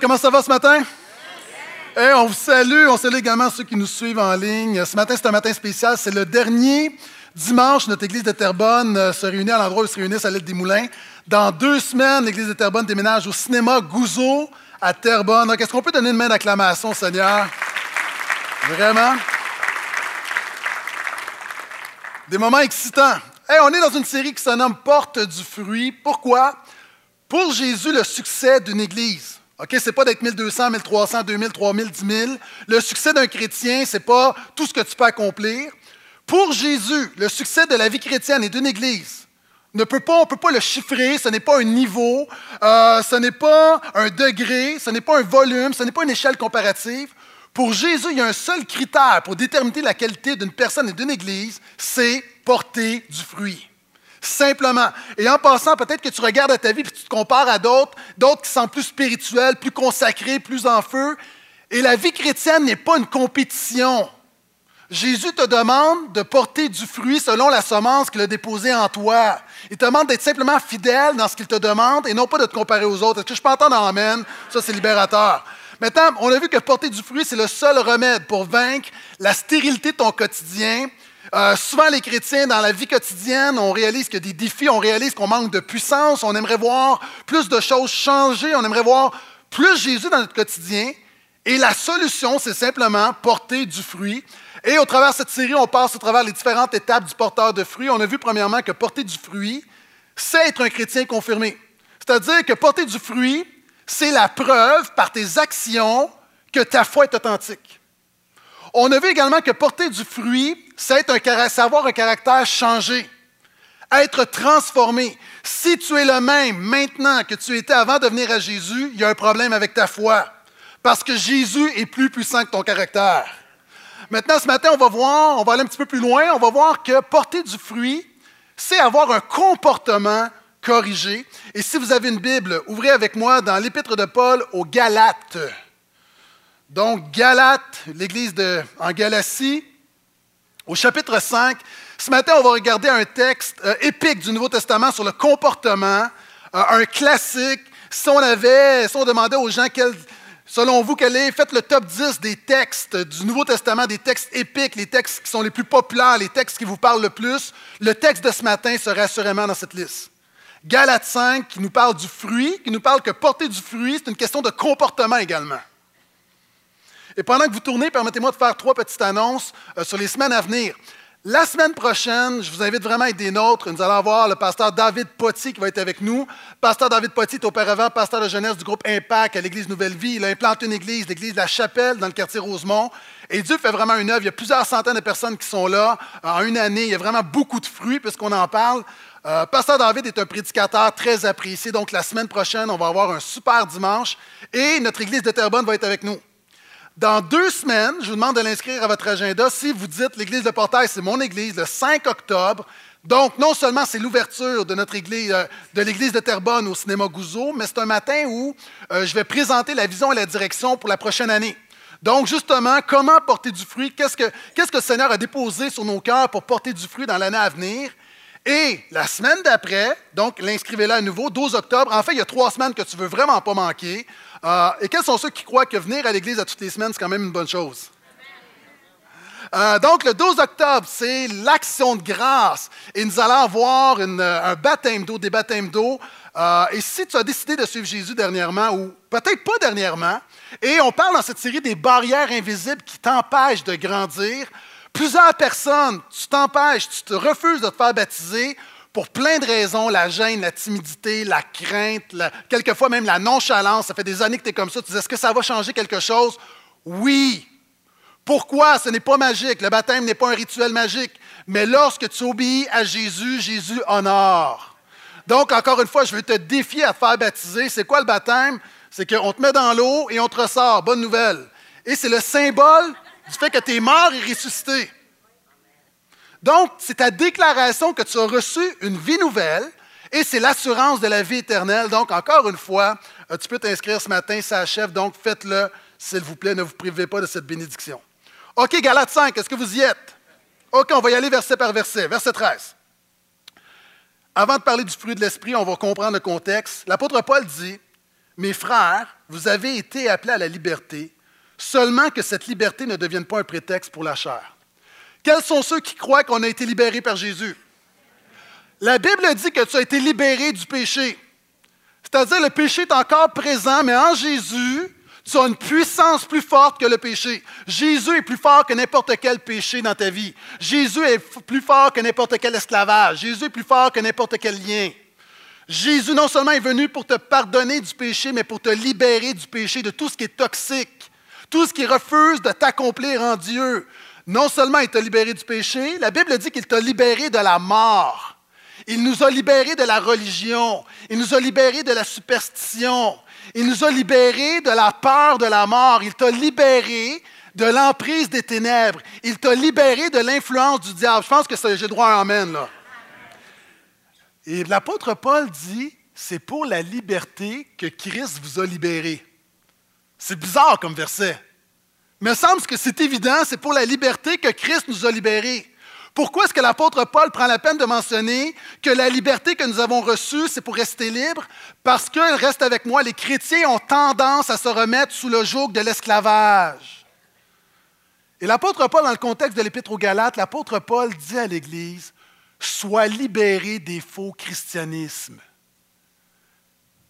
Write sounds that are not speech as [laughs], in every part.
comment ça va ce matin? Hey, on vous salue, on salue également ceux qui nous suivent en ligne. Ce matin, c'est un matin spécial, c'est le dernier dimanche. Notre église de Terrebonne euh, se réunit à l'endroit où ils se réunissent à l'île des Moulins. Dans deux semaines, l'église de Terrebonne déménage au cinéma Gouzeau à Terrebonne. Donc, est-ce qu'on peut donner une main d'acclamation, Seigneur? Vraiment? Des moments excitants. Hey, on est dans une série qui se nomme Porte du fruit. Pourquoi? Pour Jésus, le succès d'une Église, OK, ce n'est pas d'être 1200, 1300, 2000, 3000, 10 000. Le succès d'un chrétien, ce n'est pas tout ce que tu peux accomplir. Pour Jésus, le succès de la vie chrétienne et d'une Église, ne peut pas, on ne peut pas le chiffrer, ce n'est pas un niveau, euh, ce n'est pas un degré, ce n'est pas un volume, ce n'est pas une échelle comparative. Pour Jésus, il y a un seul critère pour déterminer la qualité d'une personne et d'une Église, c'est porter du fruit. Simplement. Et en passant, peut-être que tu regardes à ta vie et tu te compares à d'autres, d'autres qui sont plus spirituels, plus consacrés, plus en feu. Et la vie chrétienne n'est pas une compétition. Jésus te demande de porter du fruit selon la semence qu'il a déposée en toi. Il te demande d'être simplement fidèle dans ce qu'il te demande et non pas de te comparer aux autres. Est-ce que je peux entendre Amen? Ça, c'est libérateur. Maintenant, on a vu que porter du fruit, c'est le seul remède pour vaincre la stérilité de ton quotidien, euh, souvent, les chrétiens, dans la vie quotidienne, on réalise qu'il y a des défis, on réalise qu'on manque de puissance, on aimerait voir plus de choses changer, on aimerait voir plus Jésus dans notre quotidien. Et la solution, c'est simplement porter du fruit. Et au travers de cette série, on passe au travers les différentes étapes du porteur de fruits. On a vu premièrement que porter du fruit, c'est être un chrétien confirmé. C'est-à-dire que porter du fruit, c'est la preuve par tes actions que ta foi est authentique. On a vu également que porter du fruit, c'est avoir un caractère changé, être transformé. Si tu es le même maintenant que tu étais avant de venir à Jésus, il y a un problème avec ta foi. Parce que Jésus est plus puissant que ton caractère. Maintenant, ce matin, on va voir, on va aller un petit peu plus loin, on va voir que porter du fruit, c'est avoir un comportement corrigé. Et si vous avez une Bible, ouvrez avec moi dans l'Épître de Paul aux Galates. Donc, Galates, l'église en Galatie, au chapitre 5. Ce matin, on va regarder un texte euh, épique du Nouveau Testament sur le comportement, euh, un classique. Si on avait, si on demandait aux gens selon vous, quel est, faites le top 10 des textes du Nouveau Testament, des textes épiques, les textes qui sont les plus populaires, les textes qui vous parlent le plus, le texte de ce matin serait assurément dans cette liste. Galates 5, qui nous parle du fruit, qui nous parle que porter du fruit, c'est une question de comportement également. Et pendant que vous tournez, permettez-moi de faire trois petites annonces euh, sur les semaines à venir. La semaine prochaine, je vous invite vraiment à être des nôtres. Nous allons avoir le pasteur David Potti qui va être avec nous. Pasteur David Potti est auparavant pasteur de jeunesse du groupe Impact à l'Église Nouvelle Vie. Il a implanté une église, l'église de la Chapelle, dans le quartier Rosemont. Et Dieu fait vraiment une œuvre. Il y a plusieurs centaines de personnes qui sont là en une année. Il y a vraiment beaucoup de fruits puisqu'on en parle. Euh, pasteur David est un prédicateur très apprécié. Donc, la semaine prochaine, on va avoir un super dimanche. Et notre église de Terrebonne va être avec nous. Dans deux semaines, je vous demande de l'inscrire à votre agenda. Si vous dites l'église de Portail, c'est mon église, le 5 octobre. Donc, non seulement c'est l'ouverture de notre église, euh, de l'église de Terrebonne au cinéma Gouzeau, mais c'est un matin où euh, je vais présenter la vision et la direction pour la prochaine année. Donc, justement, comment porter du fruit? Qu'est-ce que, qu'est-ce que le Seigneur a déposé sur nos cœurs pour porter du fruit dans l'année à venir? Et la semaine d'après, donc l'inscrivez-la à nouveau, 12 octobre. En fait, il y a trois semaines que tu ne veux vraiment pas manquer. Euh, et quels sont ceux qui croient que venir à l'église à toutes les semaines, c'est quand même une bonne chose? Euh, donc, le 12 octobre, c'est l'action de grâce. Et nous allons avoir euh, un baptême d'eau, des baptêmes d'eau. et si tu as décidé de suivre Jésus dernièrement, ou peut-être pas dernièrement, et on parle dans cette série des barrières invisibles qui t'empêchent de grandir, plusieurs personnes, tu t'empêches, tu te refuses de te faire baptiser pour plein de raisons, la gêne, la timidité, la crainte, quelquefois même la nonchalance. Ça fait des années que tu es comme ça. Tu dis, est-ce que ça va changer quelque chose? Oui. Pourquoi? Ce n'est pas magique. Le baptême n'est pas un rituel magique. Mais lorsque tu obéis à Jésus, Jésus honore. Donc, encore une fois, je veux te défier à faire baptiser. C'est quoi le baptême? C'est qu'on te met dans l'eau et on te ressort. Bonne nouvelle. Et c'est le symbole du fait que tu es mort et ressuscité. Donc, c'est ta déclaration que tu as reçu une vie nouvelle et c'est l'assurance de la vie éternelle. Donc, encore une fois, euh, tu peux t'inscrire ce matin, ça achève, donc faites-le, s'il vous plaît, ne vous privez pas de cette bénédiction. OK, Galate 5, est-ce que vous y êtes? OK, on va y aller verset par verset. Verset 13. Avant de parler du fruit de l'esprit, on va comprendre le contexte. L'apôtre Paul dit Mes frères, vous avez été appelés à la liberté, seulement que cette liberté ne devienne pas un prétexte pour la chair. Quels sont ceux qui croient qu'on a été libérés par Jésus? La Bible dit que tu as été libéré du péché. C'est-à-dire le péché est encore présent, mais en Jésus, tu as une puissance plus forte que le péché. Jésus est plus fort que n'importe quel péché dans ta vie. Jésus est plus fort que n'importe quel esclavage. Jésus est plus fort que n'importe quel lien. Jésus non seulement est venu pour te pardonner du péché, mais pour te libérer du péché, de tout ce qui est toxique, tout ce qui refuse de t'accomplir en Dieu. Non seulement il t'a libéré du péché, la Bible dit qu'il t'a libéré de la mort. Il nous a libérés de la religion. Il nous a libérés de la superstition. Il nous a libérés de la peur de la mort. Il t'a libéré de l'emprise des ténèbres. Il t'a libéré de l'influence du diable. Je pense que j'ai droit à un amen, là. Et l'apôtre Paul dit, c'est pour la liberté que Christ vous a libéré. C'est bizarre comme verset. Il me semble que c'est évident, c'est pour la liberté que Christ nous a libérés. Pourquoi est-ce que l'apôtre Paul prend la peine de mentionner que la liberté que nous avons reçue, c'est pour rester libre? Parce que, reste avec moi, les chrétiens ont tendance à se remettre sous le joug de l'esclavage. Et l'apôtre Paul, dans le contexte de l'Épître aux Galates, l'apôtre Paul dit à l'Église, Sois libéré des faux christianismes.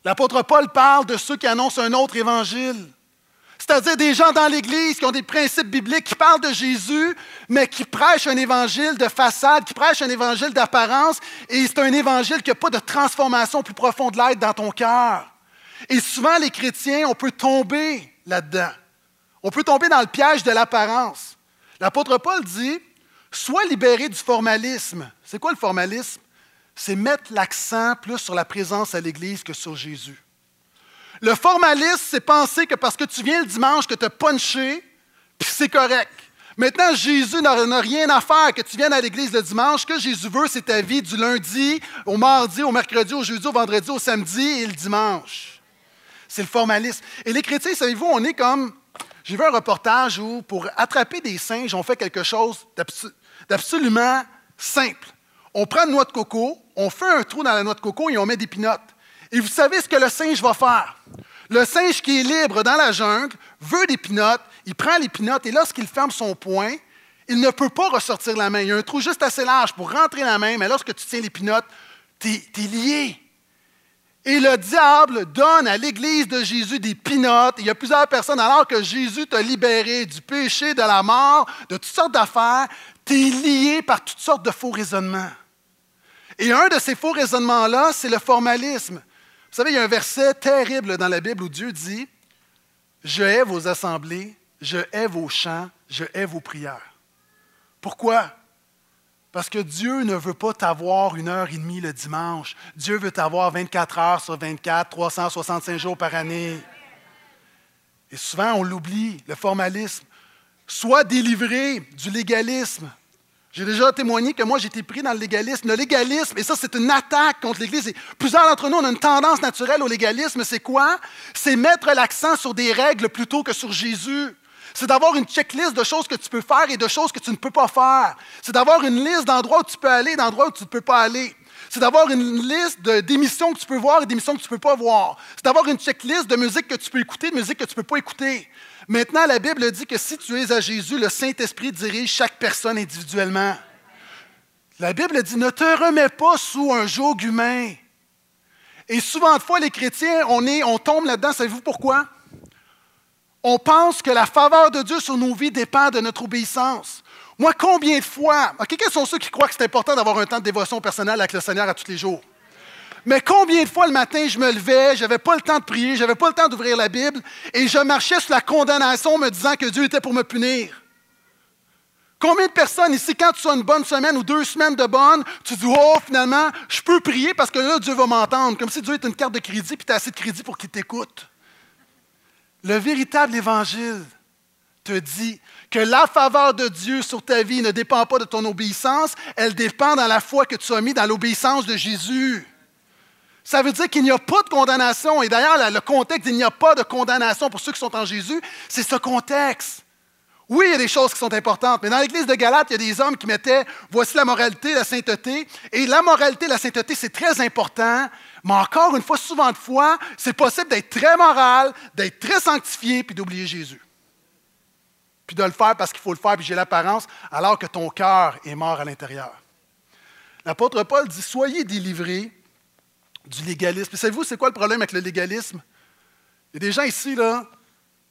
L'apôtre Paul parle de ceux qui annoncent un autre évangile. C'est-à-dire des gens dans l'Église qui ont des principes bibliques, qui parlent de Jésus, mais qui prêchent un évangile de façade, qui prêchent un évangile d'apparence, et c'est un évangile qui n'a pas de transformation plus profonde de l'être dans ton cœur. Et souvent, les chrétiens, on peut tomber là-dedans. On peut tomber dans le piège de l'apparence. L'apôtre Paul dit, sois libéré du formalisme. C'est quoi le formalisme? C'est mettre l'accent plus sur la présence à l'Église que sur Jésus. Le formalisme, c'est penser que parce que tu viens le dimanche, que tu as punché, puis c'est correct. Maintenant, Jésus n'a rien à faire que tu viennes à l'église le dimanche. Que Jésus veut, c'est ta vie du lundi au mardi, au mercredi, au jeudi, au vendredi, au samedi et le dimanche. C'est le formalisme. Et les chrétiens, savez-vous, on est comme. J'ai vu un reportage où, pour attraper des singes, on fait quelque chose d'absolument simple. On prend une noix de coco, on fait un trou dans la noix de coco et on met des pinottes. Et vous savez ce que le singe va faire? Le singe qui est libre dans la jungle veut des pinottes, il prend les pinottes et lorsqu'il ferme son poing, il ne peut pas ressortir la main. Il y a un trou juste assez large pour rentrer la main, mais lorsque tu tiens les pinottes, tu es, lié. Et le diable donne à l'Église de Jésus des pinottes. Il y a plusieurs personnes, alors que Jésus t'a libéré du péché, de la mort, de toutes sortes d'affaires, tu es lié par toutes sortes de faux raisonnements. Et un de ces faux raisonnements-là, c'est le formalisme. Vous savez, il y a un verset terrible dans la Bible où Dieu dit Je hais vos assemblées, je hais vos chants, je hais vos prières. Pourquoi? Parce que Dieu ne veut pas t'avoir une heure et demie le dimanche. Dieu veut t'avoir 24 heures sur 24, 365 jours par année. Et souvent, on l'oublie, le formalisme. Sois délivré du légalisme. J'ai déjà témoigné que moi, j'ai été pris dans le légalisme. Le légalisme, et ça, c'est une attaque contre l'Église. plusieurs d'entre nous, on a une tendance naturelle au légalisme. C'est quoi? C'est mettre l'accent sur des règles plutôt que sur Jésus. C'est d'avoir une checklist de choses que tu peux faire et de choses que tu ne peux pas faire. C'est d'avoir une liste d'endroits où tu peux aller et d'endroits où tu ne peux pas aller. C'est d'avoir une liste d'émissions que tu peux voir et d'émissions que tu ne peux pas voir. C'est d'avoir une checklist de musique que tu peux écouter, de musique que tu ne peux pas écouter. Maintenant, la Bible dit que si tu es à Jésus, le Saint-Esprit dirige chaque personne individuellement. La Bible dit ne te remets pas sous un joug humain. Et souvent de fois, les chrétiens, on, est, on tombe là-dedans. Savez-vous pourquoi? On pense que la faveur de Dieu sur nos vies dépend de notre obéissance. Moi, combien de fois, quels sont ceux qui croient que c'est important d'avoir un temps de dévotion personnelle avec le Seigneur à tous les jours? Mais combien de fois le matin je me levais, je n'avais pas le temps de prier, je n'avais pas le temps d'ouvrir la Bible, et je marchais sur la condamnation me disant que Dieu était pour me punir. Combien de personnes ici, quand tu as une bonne semaine ou deux semaines de bonne, tu dis Oh, finalement, je peux prier parce que là, Dieu va m'entendre, comme si Dieu était une carte de crédit puis tu as assez de crédit pour qu'il t'écoute. Le véritable évangile te dit que la faveur de Dieu sur ta vie ne dépend pas de ton obéissance, elle dépend dans la foi que tu as mis dans l'obéissance de Jésus. Ça veut dire qu'il n'y a pas de condamnation. Et d'ailleurs, le contexte, il n'y a pas de condamnation pour ceux qui sont en Jésus, c'est ce contexte. Oui, il y a des choses qui sont importantes, mais dans l'Église de Galate, il y a des hommes qui mettaient voici la moralité, la sainteté. Et la moralité, la sainteté, c'est très important, mais encore une fois, souvent de fois, c'est possible d'être très moral, d'être très sanctifié, puis d'oublier Jésus. Puis de le faire parce qu'il faut le faire, puis j'ai l'apparence, alors que ton cœur est mort à l'intérieur. L'apôtre Paul dit Soyez délivrés du légalisme. Et savez-vous, c'est quoi le problème avec le légalisme? Il y a des gens ici, là,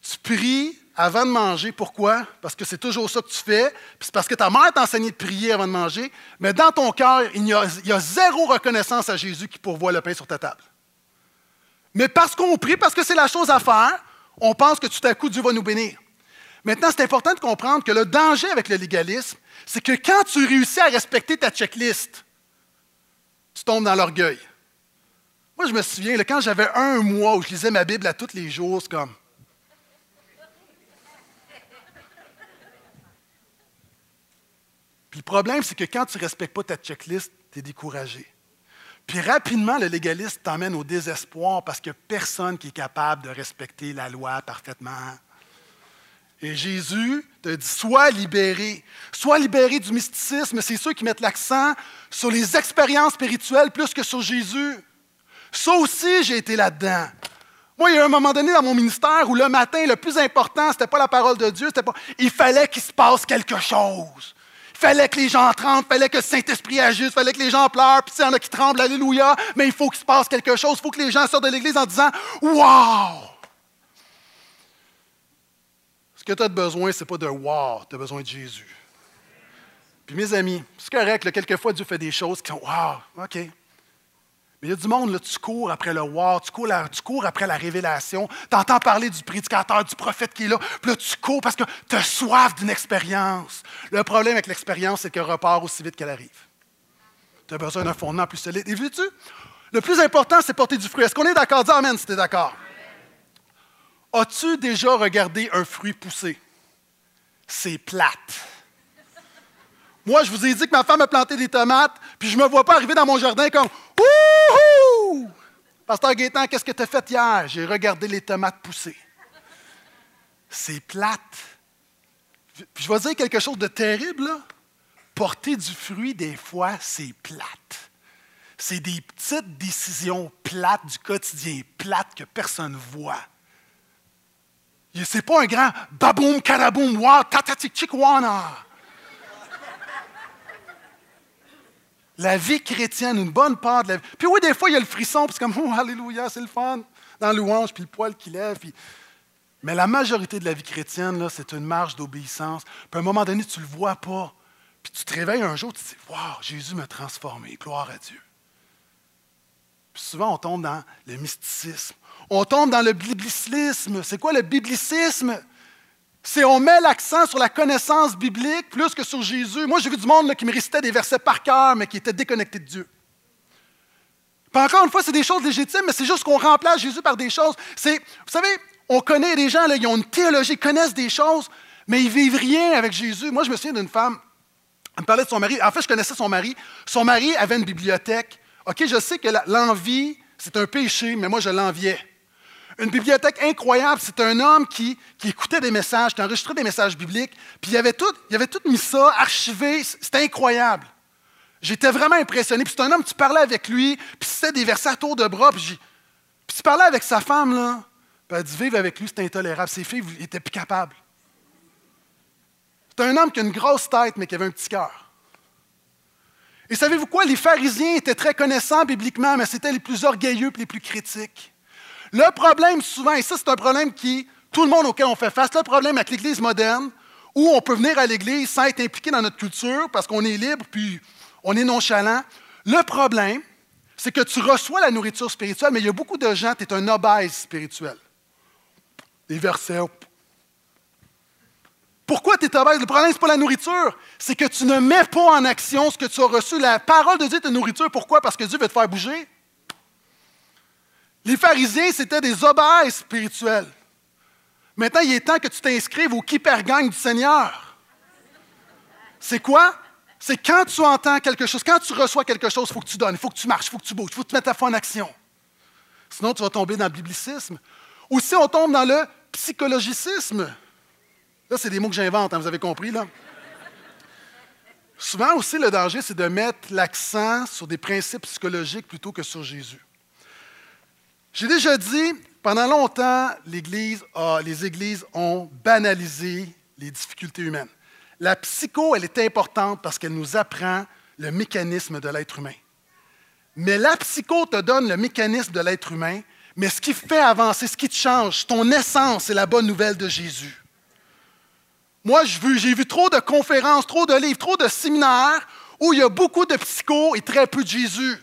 tu pries avant de manger. Pourquoi? Parce que c'est toujours ça que tu fais. Puis c'est parce que ta mère t'a enseigné de prier avant de manger. Mais dans ton cœur, il il y a zéro reconnaissance à Jésus qui pourvoit le pain sur ta table. Mais parce qu'on prie, parce que c'est la chose à faire, on pense que tout à coup, Dieu va nous bénir. Maintenant, c'est important de comprendre que le danger avec le légalisme, c'est que quand tu réussis à respecter ta checklist, tu tombes dans l'orgueil. Moi, je me souviens, quand j'avais un mois où je lisais ma Bible à tous les jours, c'est comme. Puis le problème, c'est que quand tu ne respectes pas ta checklist, tu es découragé. Puis rapidement, le légaliste t'emmène au désespoir parce qu'il n'y a personne qui est capable de respecter la loi parfaitement. Et Jésus te dit, sois libéré. Sois libéré du mysticisme. C'est ceux qui mettent l'accent sur les expériences spirituelles plus que sur Jésus. Ça aussi, j'ai été là-dedans. Moi, il y a un moment donné dans mon ministère où le matin, le plus important, ce n'était pas la parole de Dieu, pas. Il fallait qu'il se passe quelque chose fallait que les gens tremblent, fallait que le Saint-Esprit agisse, fallait que les gens pleurent, puis il y en a qui tremblent, alléluia, mais il faut qu'il se passe quelque chose, il faut que les gens sortent de l'Église en disant Wow! Ce que tu as besoin, ce n'est pas de wow, tu as besoin de Jésus. Puis mes amis, c'est correct, quelquefois Dieu fait des choses qui sont Wow, OK. Mais il y a du monde, là, tu cours après le war, tu cours, tu cours après la révélation, tu entends parler du prédicateur, du prophète qui est là, puis là, tu cours parce que tu as soif d'une expérience. Le problème avec l'expérience, c'est qu'elle repart aussi vite qu'elle arrive. Tu as besoin d'un fondement plus solide. Et vois-tu, le plus important, c'est porter du fruit. Est-ce qu'on est, d'accord? Dis Amen si tu es d'accord. As-tu déjà regardé un fruit pousser? C'est plate. Moi, je vous ai dit que ma femme a planté des tomates, puis je ne me vois pas arriver dans mon jardin comme Wouhou! Pasteur Gaétan, qu'est-ce que tu as fait hier? J'ai regardé les tomates pousser. C'est plate. Puis je vais dire quelque chose de terrible. Là. Porter du fruit, des fois, c'est plate. C'est des petites décisions plates du quotidien, plates que personne ne voit. C'est pas un grand baboum, karaboum, wa, tatatik, chikwana. La vie chrétienne, une bonne part de la vie. Puis oui, des fois, il y a le frisson, puis c'est comme, oh, alléluia, c'est le fun, dans louange, puis le poil qui lève. Mais la majorité de la vie chrétienne, c'est une marche d'obéissance. Puis à un moment donné, tu ne le vois pas. Puis tu te réveilles un jour, tu te dis, wow, Jésus m'a transformé, gloire à Dieu. Puis souvent, on tombe dans le mysticisme. On tombe dans le biblicisme. C'est quoi le biblicisme? C'est on met l'accent sur la connaissance biblique plus que sur Jésus. Moi, j'ai vu du monde qui me récitait des versets par cœur, mais qui était déconnecté de Dieu. Puis encore une fois, c'est des choses légitimes, mais c'est juste qu'on remplace Jésus par des choses. Vous savez, on connaît des gens, là, ils ont une théologie, ils connaissent des choses, mais ils vivent rien avec Jésus. Moi, je me souviens d'une femme, elle me parlait de son mari. En fait, je connaissais son mari. Son mari avait une bibliothèque. OK, je sais que l'envie, c'est un péché, mais moi, je l'enviais. Une bibliothèque incroyable. C'est un homme qui, écoutait des messages, qui enregistrait des messages bibliques, puis il avait tout, il avait tout mis ça, archivé. C'était incroyable. J'étais vraiment impressionné. Puis c'est un homme, tu parlais avec lui, puis c'était des versets à tour de bras, puis, puis tu parlais avec sa femme, là, puis elle dit avec lui, c'était intolérable. Ses filles n'étaient plus capables. C'est un homme qui a une grosse tête, mais qui avait un petit cœur. Et savez-vous quoi? Les pharisiens étaient très connaissants bibliquement, mais c'était les plus orgueilleux et les plus critiques. Le problème souvent, et ça c'est un problème qui, tout le monde auquel on fait face, le problème avec l'Église moderne, où on peut venir à l'Église sans être impliqué dans notre culture parce qu'on est libre puis on est nonchalant. Le problème, c'est que tu reçois la nourriture spirituelle, mais il y a beaucoup de gens, tu es un obèse spirituel. Des versets. Pourquoi tu es obèse? Le problème, ce pas la nourriture, c'est que tu ne mets pas en action ce que tu as reçu. La parole de Dieu est une nourriture. Pourquoi? Parce que Dieu veut te faire bouger. Les pharisiens, c'était des obèses spirituels. Maintenant, il est temps que tu t'inscrives au gagne du Seigneur. C'est quoi? C'est quand tu entends quelque chose, quand tu reçois quelque chose, il faut que tu donnes, il faut que tu marches, il faut que tu bouges, il faut que tu mettes ta foi en action. Sinon, tu vas tomber dans le biblicisme. Ou si on tombe dans le psychologicisme. Là, c'est des mots que j'invente, hein, vous avez compris, là? Souvent aussi, le danger, c'est de mettre l'accent sur des principes psychologiques plutôt que sur Jésus. J'ai déjà dit, pendant longtemps, les Églises ont banalisé les difficultés humaines. La psycho, elle est importante parce qu'elle nous apprend le mécanisme de l'être humain. Mais la psycho te donne le mécanisme de l'être humain, mais ce qui fait avancer, ce qui te change, ton essence, c'est la bonne nouvelle de Jésus. Moi, j'ai vu trop de conférences, trop de livres, trop de séminaires où il y a beaucoup de psycho et très peu de Jésus.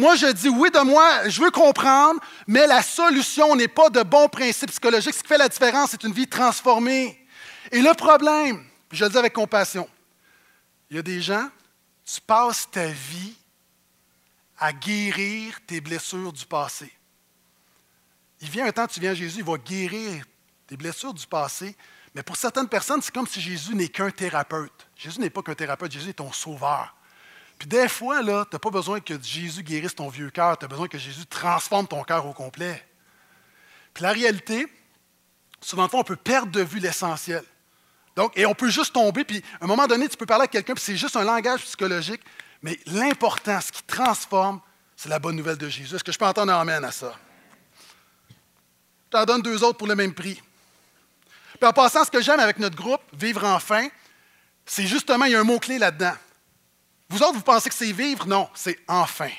Moi, je dis oui de moi, je veux comprendre, mais la solution n'est pas de bons principes psychologiques. Ce qui fait la différence, c'est une vie transformée. Et le problème, je le dis avec compassion, il y a des gens, tu passes ta vie à guérir tes blessures du passé. Il vient un temps, tu viens à Jésus, il va guérir tes blessures du passé, mais pour certaines personnes, c'est comme si Jésus n'est qu'un thérapeute. Jésus n'est pas qu'un thérapeute, Jésus est ton sauveur. Puis des fois, là, tu n'as pas besoin que Jésus guérisse ton vieux cœur, tu as besoin que Jésus transforme ton cœur au complet. Puis la réalité, souvent on peut perdre de vue l'essentiel. Donc, et on peut juste tomber, puis à un moment donné, tu peux parler à quelqu'un, puis c'est juste un langage psychologique, mais l'important, ce qui transforme, c'est la bonne nouvelle de Jésus. Est-ce que je peux entendre un amen à ça? Je t'en donne deux autres pour le même prix. Puis en passant, ce que j'aime avec notre groupe, Vivre enfin, c'est justement, il y a un mot-clé là-dedans. Vous autres, vous pensez que c'est vivre? Non, c'est enfin.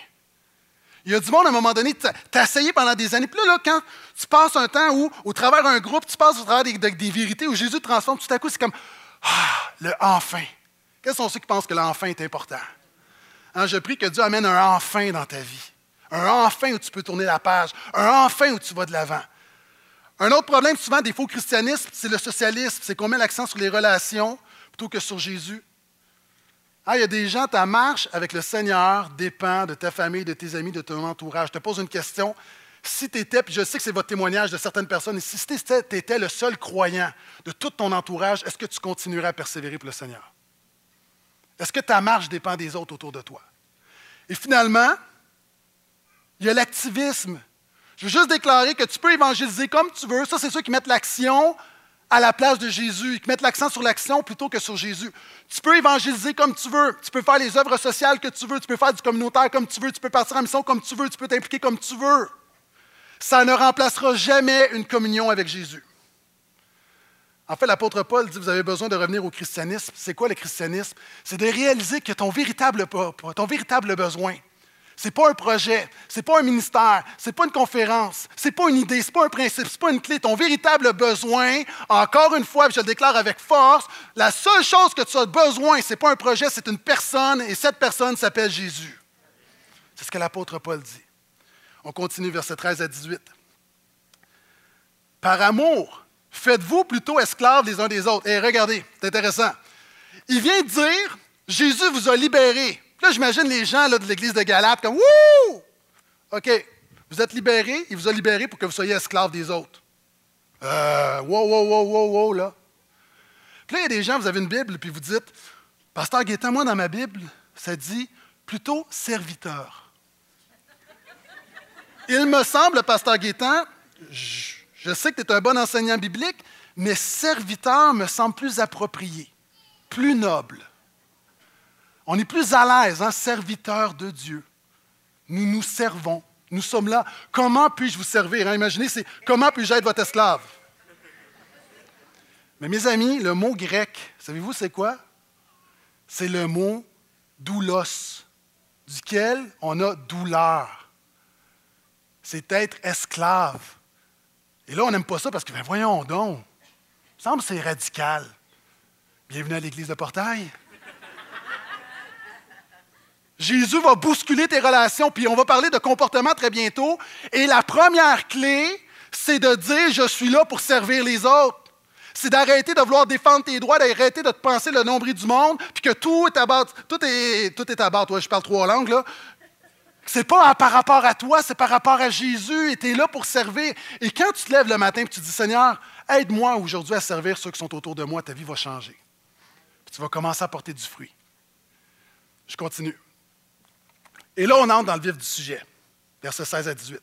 Il y a du monde, à un moment donné, tu as essayé pendant des années. Puis là, quand tu passes un temps où, au travers d'un groupe, tu passes au travers des, vérités où Jésus transforme, tout à coup, c'est comme Ah, le enfin. Quels sont ceux qui pensent que l'enfin est important? Hein, je prie que Dieu amène un enfin dans ta vie. Un enfin où tu peux tourner la page. Un enfin où tu vas de l'avant. Un autre problème, souvent, des faux christianismes, c'est le socialisme. C'est qu'on met l'accent sur les relations plutôt que sur Jésus. Ah, il y a des gens, ta marche avec le Seigneur dépend de ta famille, de tes amis, de ton entourage. Je te pose une question. Si tu étais, puis je sais que c'est votre témoignage de certaines personnes, si tu étais le seul croyant de tout ton entourage, est-ce que tu continuerais à persévérer pour le Seigneur? Est-ce que ta marche dépend des autres autour de toi? Et finalement, il y a l'activisme. Je veux juste déclarer que tu peux évangéliser comme tu veux. Ça, c'est ceux qui mettent l'action à la place de Jésus, qui mettent l'accent sur l'action plutôt que sur Jésus. Tu peux évangéliser comme tu veux. Tu peux faire les œuvres sociales que tu veux. Tu peux faire du communautaire comme tu veux. Tu peux partir en mission comme tu veux. Tu peux t'impliquer comme tu veux. Ça ne remplacera jamais une communion avec Jésus. En fait, l'apôtre Paul dit, vous avez besoin de revenir au christianisme. C'est quoi le christianisme? C'est de réaliser que ton véritable, ton véritable besoin, n'est pas un projet, ce n'est pas un ministère, ce n'est pas une conférence, ce n'est pas une idée, ce n'est pas un principe, ce n'est pas une clé. Ton véritable besoin, encore une fois, je le déclare avec force, la seule chose que tu as besoin, ce n'est pas un projet, c'est une personne, et cette personne s'appelle Jésus. C'est ce que l'apôtre Paul dit. On continue, verset 13 à 18. Par amour, faites-vous plutôt esclaves les uns des autres. Et regardez, c'est intéressant. Il vient de dire, Jésus vous a libérés là, j'imagine les gens de l'église de Galate comme Wouh! OK, vous êtes libérés, il vous a libérés pour que vous soyez esclaves des autres. Euh, wow, wow, wow, wow, wow, là. Puis là, il y a des gens, vous avez une Bible, puis vous dites Pasteur Gaétan, moi, dans ma Bible, ça dit plutôt serviteur. Il me semble, Pasteur Gaétan, je, je sais que tu es un bon enseignant biblique, mais serviteur me semble plus approprié, plus noble. On est plus à l'aise, hein, serviteur de Dieu. Nous nous servons. Nous sommes là. Comment puis-je vous servir? Hein? Imaginez, c'est comment puis-je être votre esclave? Mais mes amis, le mot grec, savez-vous c'est quoi? C'est le mot doulos, duquel on a douleur. C'est être esclave. Et là, on n'aime pas ça parce que, ben voyons donc, il me semble que c'est radical. Bienvenue à l'Église de Portail. Jésus va bousculer tes relations, puis on va parler de comportement très bientôt. Et la première clé, c'est de dire je suis là pour servir les autres. C'est d'arrêter de vouloir défendre tes droits, d'arrêter de te penser le nombril du monde, puis que tout est à bas. Tout est, tout à bas. Toi, je parle trois langues, là. C'est pas par rapport à toi, c'est par rapport à Jésus, et tu es là pour servir. Et quand tu te lèves le matin et tu dis Seigneur, aide-moi aujourd'hui à servir ceux qui sont autour de moi, ta vie va changer. Puis tu vas commencer à porter du fruit. Je continue. Et là, on entre dans le vif du sujet, versets 16 à 18.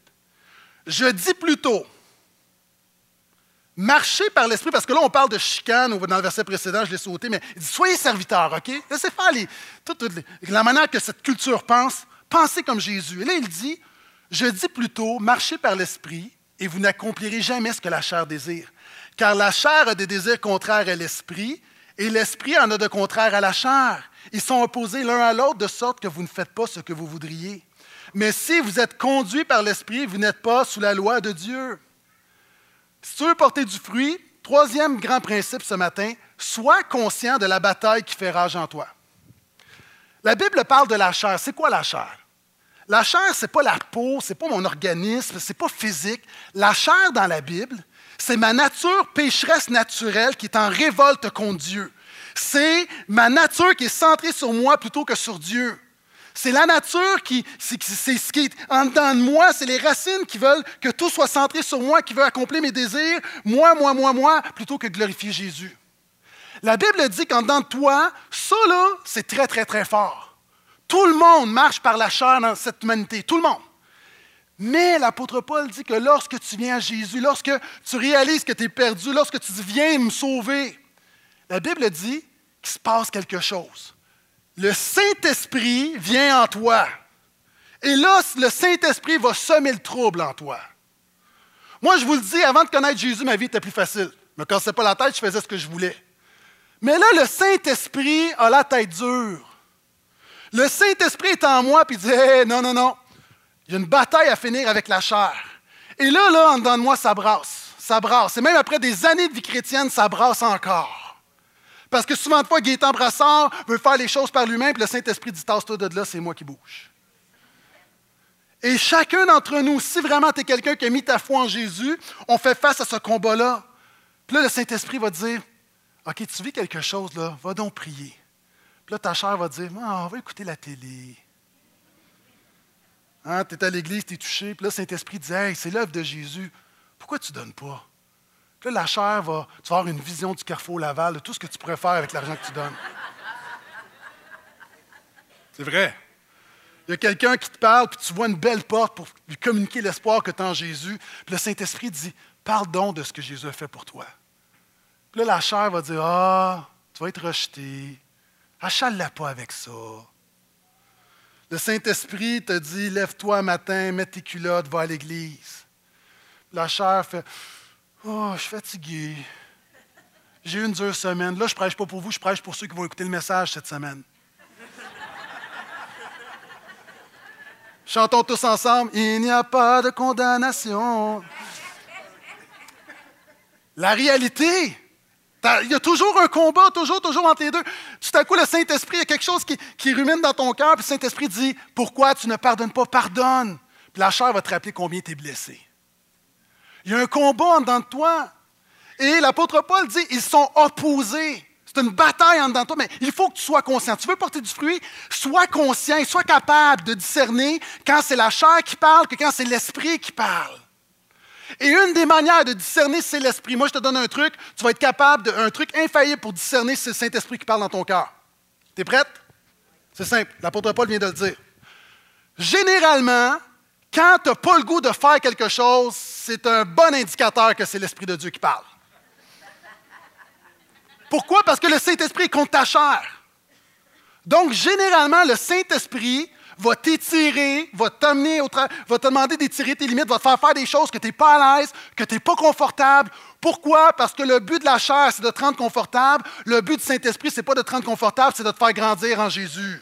Je dis plutôt, marchez par l'esprit, parce que là, on parle de chicane, dans le verset précédent, je l'ai sauté, mais il dit, soyez serviteurs, OK? Laissez faire les, la manière que cette culture pense. Pensez comme Jésus. Et là, il dit, je dis plutôt, marchez par l'esprit, et vous n'accomplirez jamais ce que la chair désire. Car la chair a des désirs contraires à l'esprit, et l'esprit en a de contraires à la chair. Ils sont opposés l'un à l'autre de sorte que vous ne faites pas ce que vous voudriez. Mais si vous êtes conduit par l'esprit, vous n'êtes pas sous la loi de Dieu. Si tu veux porter du fruit, troisième grand principe ce matin, sois conscient de la bataille qui fait rage en toi. La Bible parle de la chair. C'est quoi la chair? La chair, ce n'est pas la peau, ce n'est pas mon organisme, ce n'est pas physique. La chair dans la Bible, c'est ma nature pécheresse naturelle qui est en révolte contre Dieu. C'est ma nature qui est centrée sur moi plutôt que sur Dieu. C'est la nature qui, c'est est en dedans de moi, c'est les racines qui veulent que tout soit centré sur moi, qui veulent accomplir mes désirs, moi, moi, moi, moi, plutôt que glorifier Jésus. La Bible dit qu'en dedans de toi, ça là, c'est très, très, très fort. Tout le monde marche par la chair dans cette humanité, tout le monde. Mais l'apôtre Paul dit que lorsque tu viens à Jésus, lorsque tu réalises que tu es perdu, lorsque tu Viens me sauver, la Bible dit qu'il se passe quelque chose le Saint-Esprit vient en toi. Et là, le Saint-Esprit va semer le trouble en toi. Moi, je vous le dis, avant de connaître Jésus, ma vie était plus facile. Je me cassais pas la tête, je faisais ce que je voulais. Mais là, le Saint-Esprit a la tête dure. Le Saint-Esprit est en moi, il dit non, non, non, il y a une bataille à finir avec la chair. Et là, là, en dedans de moi, ça brasse. Ça brasse. Et même après des années de vie chrétienne, ça brasse encore. Parce que souvent de fois, Gaétan Brassard veut faire les choses par lui-même, puis le Saint-Esprit dit Tasse-toi de là, c'est moi qui bouge. Et chacun d'entre nous, si vraiment tu es quelqu'un qui a mis ta foi en Jésus, on fait face à ce combat-là. Puis là, le Saint-Esprit va dire OK, tu vis quelque chose, là, va donc prier. Puis là, ta chair va dire ah, on va écouter la télé. Hein, tu es à l'église, tu es touché. Puis là, le Saint-Esprit dit Hey, c'est l'œuvre de Jésus. Pourquoi tu ne donnes pas? Puis là, la chair va, tu vas avoir une vision du carrefour Laval, de tout ce que tu pourrais faire avec l'argent que tu donnes. C'est vrai. Il y a quelqu'un qui te parle, puis tu vois une belle porte pour lui communiquer l'espoir que tu as en Jésus. Puis le Saint-Esprit dit Parle donc de ce que Jésus a fait pour toi. Puis là, la chair va dire Ah, tu vas être rejeté. Achale-la pas avec ça. Le Saint-Esprit te dit Lève-toi matin, mets tes culottes, va à l'église. La chair fait Oh, je suis fatigué. J'ai eu une dure semaine. Là, je prêche pas pour vous, je prêche pour ceux qui vont écouter le message cette semaine. Chantons tous ensemble. Il n'y a pas de condamnation. La réalité, il y a toujours un combat, toujours, toujours entre les deux. Tout à coup, le Saint-Esprit, il y a quelque chose qui, qui rumine dans ton cœur, puis le Saint-Esprit dit Pourquoi tu ne pardonnes pas? Pardonne. Puis la chair va te rappeler combien tu es blessé. Il y a un combat en dedans de toi. Et l'apôtre Paul dit, ils sont opposés. C'est une bataille en dedans de toi, mais il faut que tu sois conscient. Tu veux porter du fruit? Sois conscient, sois capable de discerner quand c'est la chair qui parle que quand c'est l'esprit qui parle. Et une des manières de discerner, c'est l'esprit. Moi, je te donne un truc. Tu vas être capable d'un un truc infaillible pour discerner si c'est le Saint-Esprit qui parle dans ton cœur. Tu es prête? C'est simple. L'apôtre Paul vient de le dire. Généralement, quand tu n'as pas le goût de faire quelque chose, c'est un bon indicateur que c'est l'Esprit de Dieu qui parle. Pourquoi? Parce que le Saint-Esprit contre ta chair. Donc, généralement, le Saint-Esprit va t'étirer, va t'amener au va te demander d'étirer tes limites, va te faire faire des choses que tu n'es pas à l'aise, que tu n'es pas confortable. Pourquoi? Parce que le but de la chair, c'est de te rendre confortable. Le but du Saint-Esprit, ce n'est pas de te rendre confortable, c'est de te faire grandir en Jésus.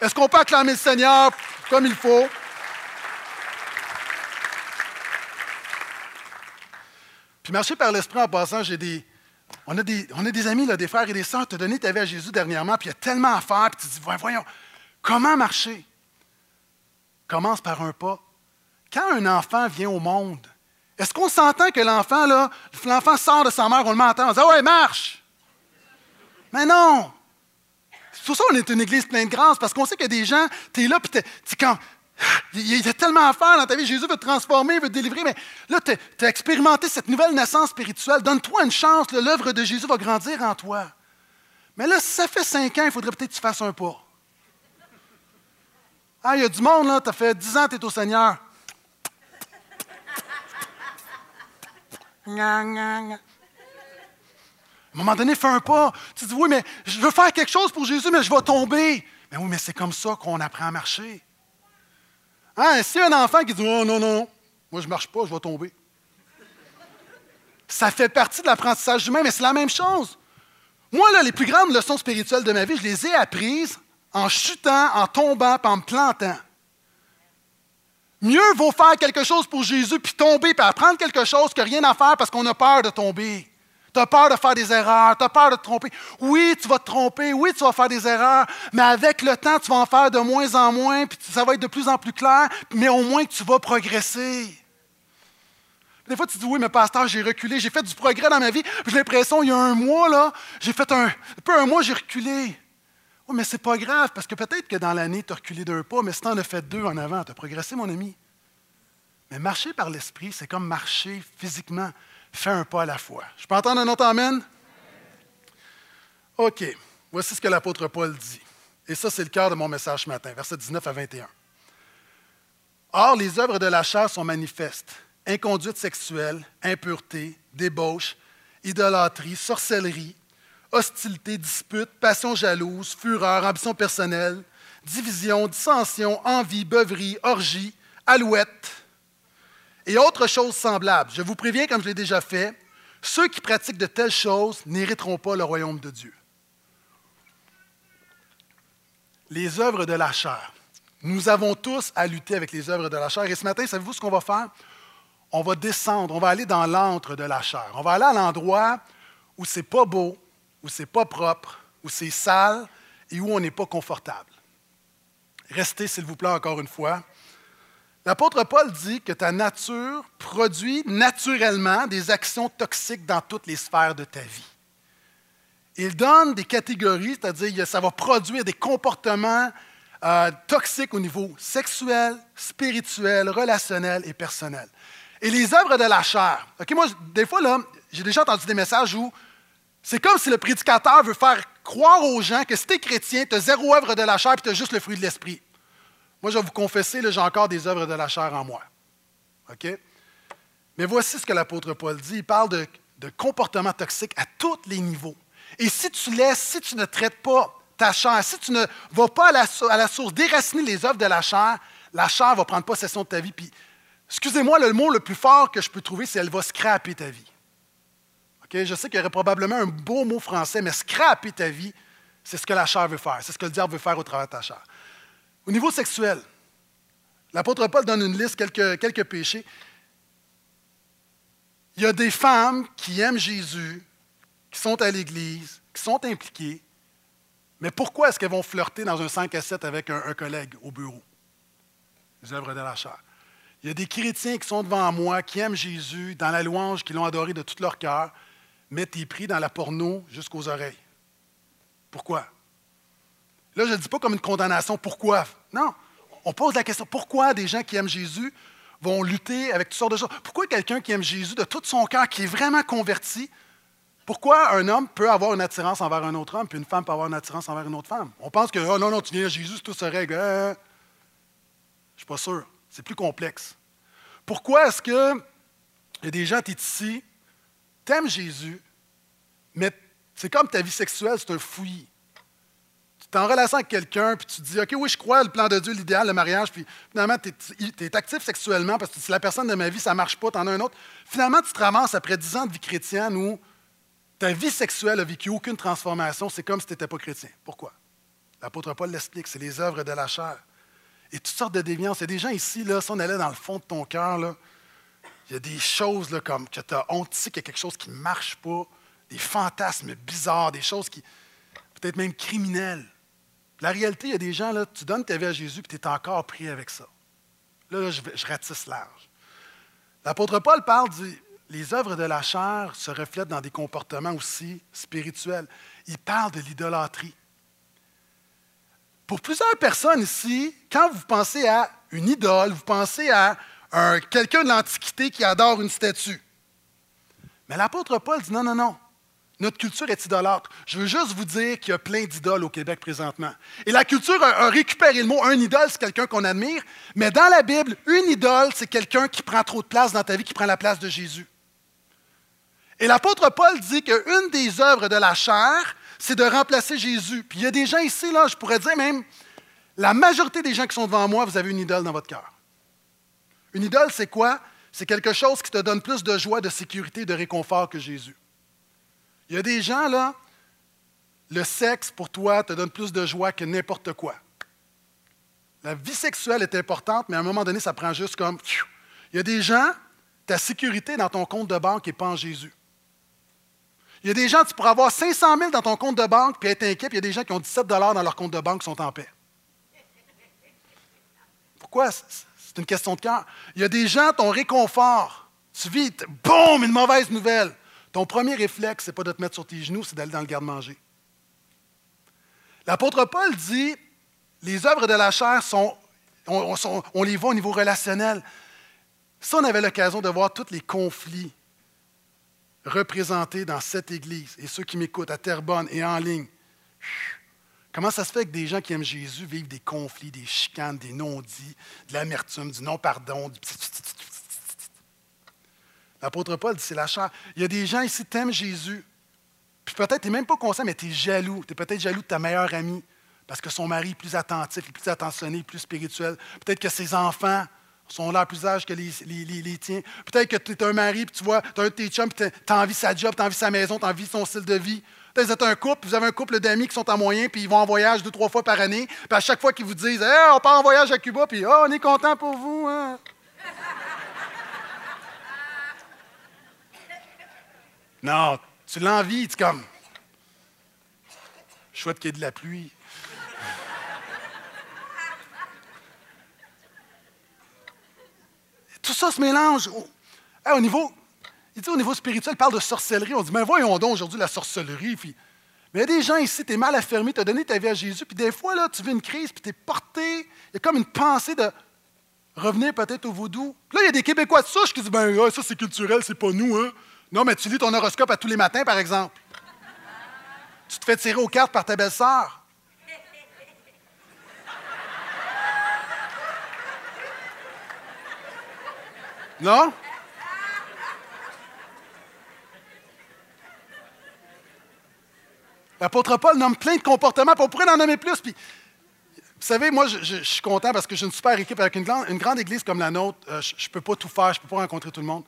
Est-ce qu'on peut acclamer le Seigneur comme il faut? Puis marcher par l'Esprit en passant, j'ai des, on, a des, on a des amis, là, des frères et des sœurs, tu as donné ta vie à Jésus dernièrement, puis il y a tellement à faire, puis tu te dis, voyons, comment marcher? Commence par un pas. Quand un enfant vient au monde, est-ce qu'on s'entend que l'enfant, là, l'enfant sort de sa mère, on le met en on dit, ah ouais, marche! Mais non! C'est pour ça qu'on est une église pleine de grâce, parce qu'on sait qu'il y a des gens, tu es là, puis tu quand. [sighs] Il y a tellement à faire dans ta vie. Jésus veut te transformer, veut te délivrer. Mais là, tu as, expérimenté cette nouvelle naissance spirituelle. Donne-toi une chance. L'œuvre de Jésus va grandir en toi. Mais là, si ça fait cinq ans, il faudrait peut-être que tu fasses un pas. Ah, il y a du monde, là. Tu as fait dix ans, tu es au Seigneur. À un moment donné, fais un pas. Tu dis, oui, mais je veux faire quelque chose pour Jésus, mais je vais tomber. Mais oui, mais c'est comme ça qu'on apprend à marcher. Hein? Si un enfant qui dit, oh non, non, moi je ne marche pas, je vais tomber. Ça fait partie de l'apprentissage humain, mais c'est la même chose. Moi, là, les plus grandes leçons spirituelles de ma vie, je les ai apprises en chutant, en tombant, en me plantant. Mieux vaut faire quelque chose pour Jésus, puis tomber, puis apprendre quelque chose que rien à faire parce qu'on a peur de tomber. Tu as peur de faire des erreurs, tu as peur de te tromper. Oui, tu vas te tromper, oui, tu vas faire des erreurs, mais avec le temps, tu vas en faire de moins en moins, puis ça va être de plus en plus clair, mais au moins tu vas progresser. Des fois, tu dis, oui, mais pasteur, j'ai reculé, j'ai fait du progrès dans ma vie. J'ai l'impression, il y a un mois, là, j'ai fait un, peu un mois, j'ai reculé. Oui, mais c'est pas grave, parce que peut-être que dans l'année, tu as reculé d'un pas, mais si tu en as fait deux en avant, tu as progressé, mon ami. Mais marcher par l'esprit, c'est comme marcher physiquement. Fais un pas à la fois. Je peux entendre un autre Amen? OK. Voici ce que l'apôtre Paul dit. Et ça, c'est le cœur de mon message ce matin, versets 19 à 21. Or, les œuvres de la chair sont manifestes inconduite sexuelle, impureté, débauche, idolâtrie, sorcellerie, hostilité, dispute, passion jalouse, fureur, ambition personnelle, division, dissension, envie, beuverie, orgie, alouette et autres choses semblables. Je vous préviens, comme je l'ai déjà fait, ceux qui pratiquent de telles choses n'hériteront pas le royaume de Dieu. Les œuvres de la chair. Nous avons tous à lutter avec les œuvres de la chair. Et ce matin, savez-vous ce qu'on va faire? on va descendre, on va aller dans l'antre de la chair. On va aller à l'endroit où c'est pas beau, où c'est pas propre, où c'est sale et où on n'est pas confortable. Restez, s'il vous plaît, encore une fois. L'apôtre Paul dit que ta nature produit naturellement des actions toxiques dans toutes les sphères de ta vie. Il donne des catégories, c'est-à-dire que ça va produire des comportements euh, toxiques au niveau sexuel, spirituel, relationnel et personnel. Et les œuvres de la chair. Des fois, j'ai déjà entendu des messages où c'est comme si le prédicateur veut faire croire aux gens que si tu es chrétien, tu as zéro œuvre de la chair et tu as juste le fruit de l'esprit. Moi, je vais vous confesser, j'ai encore des œuvres de la chair en moi. OK? Mais voici ce que l'apôtre Paul dit. Il parle de, de comportements toxiques à tous les niveaux. Et si tu laisses, si tu ne traites pas ta chair, si tu ne vas pas à la, source déraciner les œuvres de la chair, la chair va prendre possession de ta vie, puis Excusez-moi, le mot le plus fort que je peux trouver, c'est elle va scraper ta vie. Je sais qu'il y aurait probablement un beau mot français, mais scraper ta vie, c'est ce que la chair veut faire. C'est ce que le diable veut faire au travers de ta chair. Au niveau sexuel, l'apôtre Paul donne une liste, quelques, quelques péchés. Il y a des femmes qui aiment Jésus, qui sont à l'Église, qui sont impliquées, mais pourquoi est-ce qu'elles vont flirter dans un 5 à 7 avec un, collègue au bureau? Les œuvres de la chair. Il y a des chrétiens qui sont devant moi, qui aiment Jésus, dans la louange, qui l'ont adoré de tout leur cœur, mais tu es pris dans la porno jusqu'aux oreilles. Pourquoi? Là, je ne dis pas comme une condamnation. Pourquoi? Non. On pose la question pourquoi des gens qui aiment Jésus vont lutter avec toutes sortes de choses? Pourquoi quelqu'un qui aime Jésus de tout son cœur, qui est vraiment converti, pourquoi un homme peut avoir une attirance envers un autre homme, puis une femme peut avoir une attirance envers une autre femme? On pense que, oh non, non, tu viens à Jésus, tout se règle. Je ne suis pas sûr. C'est plus complexe. Pourquoi est-ce que y a des gens, tu es ici, tu Jésus, mais c'est comme ta vie sexuelle, c'est un fouillis. Tu es en relation avec quelqu'un, puis tu te dis, OK, oui, je crois le plan de Dieu, l'idéal, le mariage, puis finalement, tu es, actif sexuellement parce que si la personne de ma vie, ça ne marche pas, tu en as un autre. Finalement, tu te ramasses après dix ans de vie chrétienne où ta vie sexuelle n'a vécu aucune transformation, c'est comme si tu n'étais pas chrétien. Pourquoi? L'apôtre Paul l'explique, c'est les œuvres de la chair et toutes sortes de déviances. Il y a des gens ici, là, si on allait dans le fond de ton cœur, il y a des choses là, comme que tu as honte, qu'il y a quelque chose qui ne marche pas, des fantasmes bizarres, des choses qui, peut-être même criminelles. La réalité, il y a des gens, là, tu donnes ta vie à Jésus et tu es encore pris avec ça. Là, je, je, ratisse large. L'apôtre Paul parle du, les œuvres de la chair se reflètent dans des comportements aussi spirituels. Il parle de l'idolâtrie. Pour plusieurs personnes ici, quand vous pensez à une idole, vous pensez à quelqu'un de l'Antiquité qui adore une statue. Mais l'apôtre Paul dit non, non, non. Notre culture est idolâtre. Je veux juste vous dire qu'il y a plein d'idoles au Québec présentement. Et la culture a, récupéré le mot. Un idole, c'est quelqu'un qu'on admire. Mais dans la Bible, une idole, c'est quelqu'un qui prend trop de place dans ta vie, qui prend la place de Jésus. Et l'apôtre Paul dit qu'une des œuvres de la chair, c'est de remplacer Jésus. Puis il y a des gens ici, là, je pourrais dire même, la majorité des gens qui sont devant moi, vous avez une idole dans votre cœur. Une idole, c'est quoi? C'est quelque chose qui te donne plus de joie, de sécurité, de réconfort que Jésus. Il y a des gens, là, le sexe pour toi te donne plus de joie que n'importe quoi. La vie sexuelle est importante, mais à un moment donné, ça prend juste comme. Il y a des gens, ta sécurité dans ton compte de banque n'est pas en Jésus. Il y a des gens, tu pourras avoir 500 000 dans ton compte de banque puis être inquiet, puis il y a des gens qui ont 17 dans leur compte de banque qui sont en paix. Pourquoi? C'est une question de cœur. Il y a des gens, ton réconfort, tu vis, boum, une mauvaise nouvelle. Ton premier réflexe, ce n'est pas de te mettre sur tes genoux, c'est d'aller dans le garde-manger. L'apôtre Paul dit les œuvres de la chair sont on, les voit au niveau relationnel. Si on avait l'occasion de voir tous les conflits représentés dans cette Église, et ceux qui m'écoutent à Terrebonne et en ligne, comment ça se fait que des gens qui aiment Jésus vivent des conflits, des chicanes, des non-dits, de l'amertume, du non-pardon, du L'apôtre Paul dit c'est la chair. Il y a des gens ici qui aiment Jésus, puis peut-être tu n'es même pas conscient, mais tu es jaloux. Tu es peut-être jaloux de ta meilleure amie parce que son mari est plus attentif, plus attentionné, plus spirituel. Peut-être que ses enfants sont là plus âge que les, tiens. Peut-être que tu es un mari, puis tu vois, tu as un de tes chums, puis tu as envie sa job, tu as envie sa maison, tu as envie son style de vie. Peut-être que vous êtes un couple, vous avez un couple d'amis qui sont en moyen, puis ils vont en voyage deux, trois fois par année. Puis à chaque fois qu'ils vous disent hey, on part en voyage à Cuba, puis oh, on est content pour vous. Hein? Non, tu l'envies, tu comme. Chouette qu'il y ait de la pluie. [laughs] Tout ça se mélange. au, niveau, il dit au niveau spirituel, il parle de sorcellerie. On dit, mais voyons donc aujourd'hui la sorcellerie. mais il y a des gens ici, tu es mal affermi, tu as donné ta vie à Jésus, puis des fois, là, tu vis une crise, puis tu es porté. Il y a comme une pensée de revenir peut-être au vaudou. Puis là, il y a des Québécois de souche qui disent, ben, ça, c'est culturel, c'est pas nous, hein. Non, mais tu lis ton horoscope à tous les matins, par exemple. Tu te fais tirer aux cartes par ta belle-sœur. Non? L'apôtre Paul nomme plein de comportements, puis on pourrait en nommer plus. Puis, vous savez, moi, je, suis content parce que j'ai une super équipe avec une grande, église comme la nôtre. Euh, je ne peux pas tout faire, je ne peux pas rencontrer tout le monde.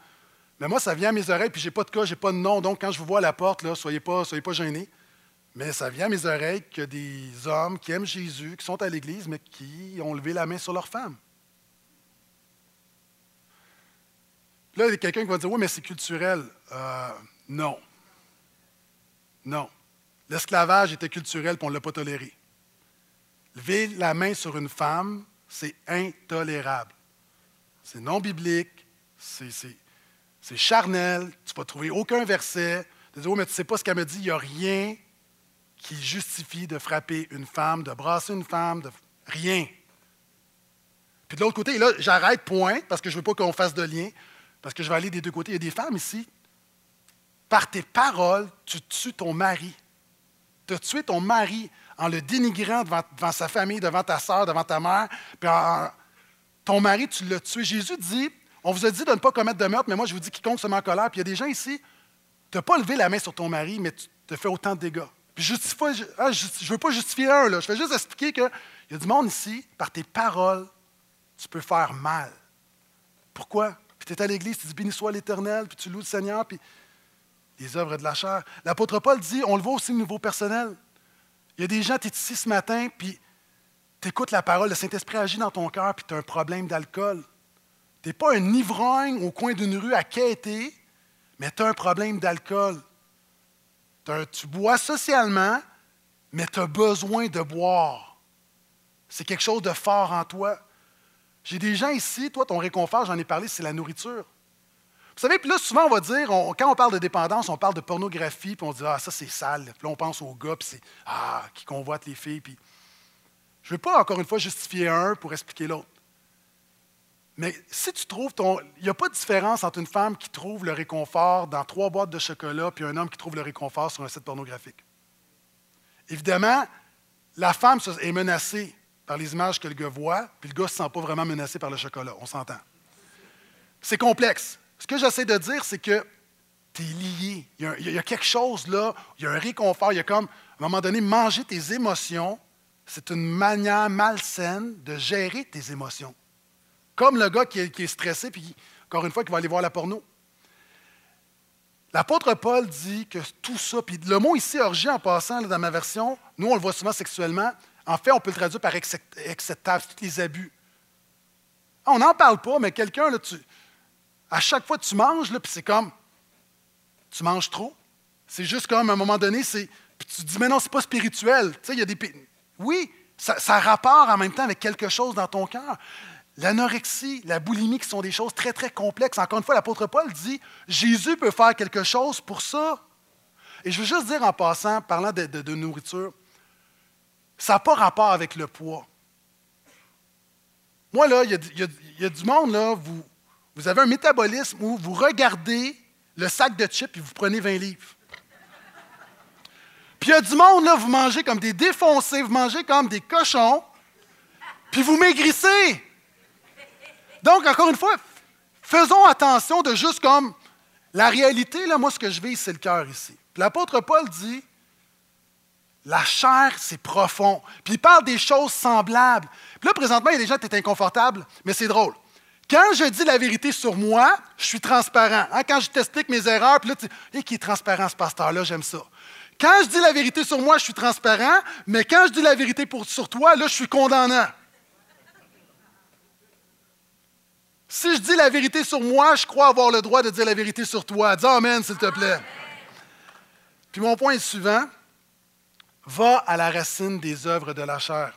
Mais moi, ça vient à mes oreilles, puis j'ai pas de cas, j'ai pas de nom. Donc, quand je vous vois à la porte, là, soyez pas, soyez pas gênés. Mais ça vient à mes oreilles que des hommes qui aiment Jésus, qui sont à l'Église, mais qui ont levé la main sur leur femme. Là, il y a quelqu'un qui va dire Oui, mais c'est culturel. Euh, non. Non. L'esclavage était culturel, puis on ne l'a pas toléré. Lever la main sur une femme, c'est intolérable. C'est non biblique, c'est c'est charnel, tu vas trouver aucun verset. Tu dis, oh, mais tu ne sais pas ce qu'elle me dit, il n'y a rien qui justifie de frapper une femme, de brasser une femme, de rien. Puis de l'autre côté, là, j'arrête, point, parce que je ne veux pas qu'on fasse de lien, parce que je vais aller des deux côtés. Il y a des femmes ici. Par tes paroles, tu tues ton mari. Tu as tué ton mari en le dénigrant devant, sa famille, devant ta soeur, devant ta mère. Puis ton mari, tu l'as tué. Jésus dit on vous a dit de ne pas commettre de meurtre, mais moi, je vous dis quiconque se met en colère. Puis il y a des gens ici, tu n'as pas levé la main sur ton mari, mais tu te fais autant de dégâts. Puis je ne veux pas justifier un, je vais juste expliquer qu'il y a du monde ici, par tes paroles, tu peux faire mal. Pourquoi? Puis tu es à l'église, tu dis béni soit l'Éternel, puis tu loues le Seigneur, puis les œuvres de la chair. L'apôtre Paul dit, on le voit aussi au niveau personnel. Il y a des gens, tu es ici ce matin, puis tu écoutes la parole, le Saint-Esprit agit dans ton cœur, puis tu as un problème d'alcool. Tu n'es pas un ivrogne au coin d'une rue à quêter, mais tu as un problème d'alcool. Tu bois socialement, mais tu as besoin de boire. C'est quelque chose de fort en toi. J'ai des gens ici, toi, ton réconfort, j'en ai parlé, c'est la nourriture. Vous savez, puis là, souvent, on va dire, quand on parle de dépendance, on parle de pornographie, puis on dit, ah, ça, c'est sale. Puis là, on pense aux gars, puis c'est, ah, qui convoitent les filles. Puis je ne veux pas, encore une fois, justifier un pour expliquer l'autre. Mais si tu trouves ton. Il n'y a pas de différence entre une femme qui trouve le réconfort dans trois boîtes de chocolat puis un homme qui trouve le réconfort sur un site pornographique. Évidemment, la femme est menacée par les images que le gars voit, puis le gars ne se sent pas vraiment menacé par le chocolat. On s'entend. C'est complexe. Ce que j'essaie de dire, c'est que tu es lié. Il y, a, il y, a, quelque chose là, il y a un réconfort. Il y a comme, à un moment donné, manger tes émotions, c'est une manière malsaine de gérer tes émotions. Comme le gars qui est, stressé, puis encore une fois, qui va aller voir la porno. L'apôtre Paul dit que tout ça, puis le mot ici, orgie, en passant, dans ma version, nous, on le voit souvent sexuellement. En fait, on peut le traduire par acceptable, tous les abus. On n'en parle pas, mais quelqu'un, à chaque fois que tu manges, puis c'est comme, tu manges trop. C'est juste comme, à un moment donné, c'est, puis tu te dis, mais non, c'est pas spirituel. Tu sais, il y a des, oui, ça, ça rapport en même temps avec quelque chose dans ton cœur. L'anorexie, la boulimie, qui sont des choses très, très complexes. Encore une fois, l'apôtre Paul dit, Jésus peut faire quelque chose pour ça. Et je veux juste dire en passant, parlant de, nourriture, ça n'a pas rapport avec le poids. Moi, là, il y, a du monde, là, vous, vous avez un métabolisme où vous regardez le sac de chips et vous prenez 20 livres. Puis il y a du monde, là, vous mangez comme des défoncés, vous mangez comme des cochons, puis vous maigrissez. Donc, encore une fois, faisons attention de juste comme la réalité, là, moi, ce que je vis, c'est le cœur ici. L'apôtre Paul dit la chair, c'est profond. Puis il parle des choses semblables. Puis là, présentement, il y a des gens qui sont inconfortables, mais c'est drôle. Quand je dis la vérité sur moi, je suis transparent. Hein, quand je t'explique mes erreurs, puis là, tu dis, qui est transparent ce pasteur-là, j'aime ça. Quand je dis la vérité sur moi, je suis transparent, mais quand je dis la vérité sur toi, là, je suis condamnant. Si je dis la vérité sur moi, je crois avoir le droit de dire la vérité sur toi. Dis Amen, s'il te plaît. Puis mon point est suivant. Va à la racine des œuvres de la chair.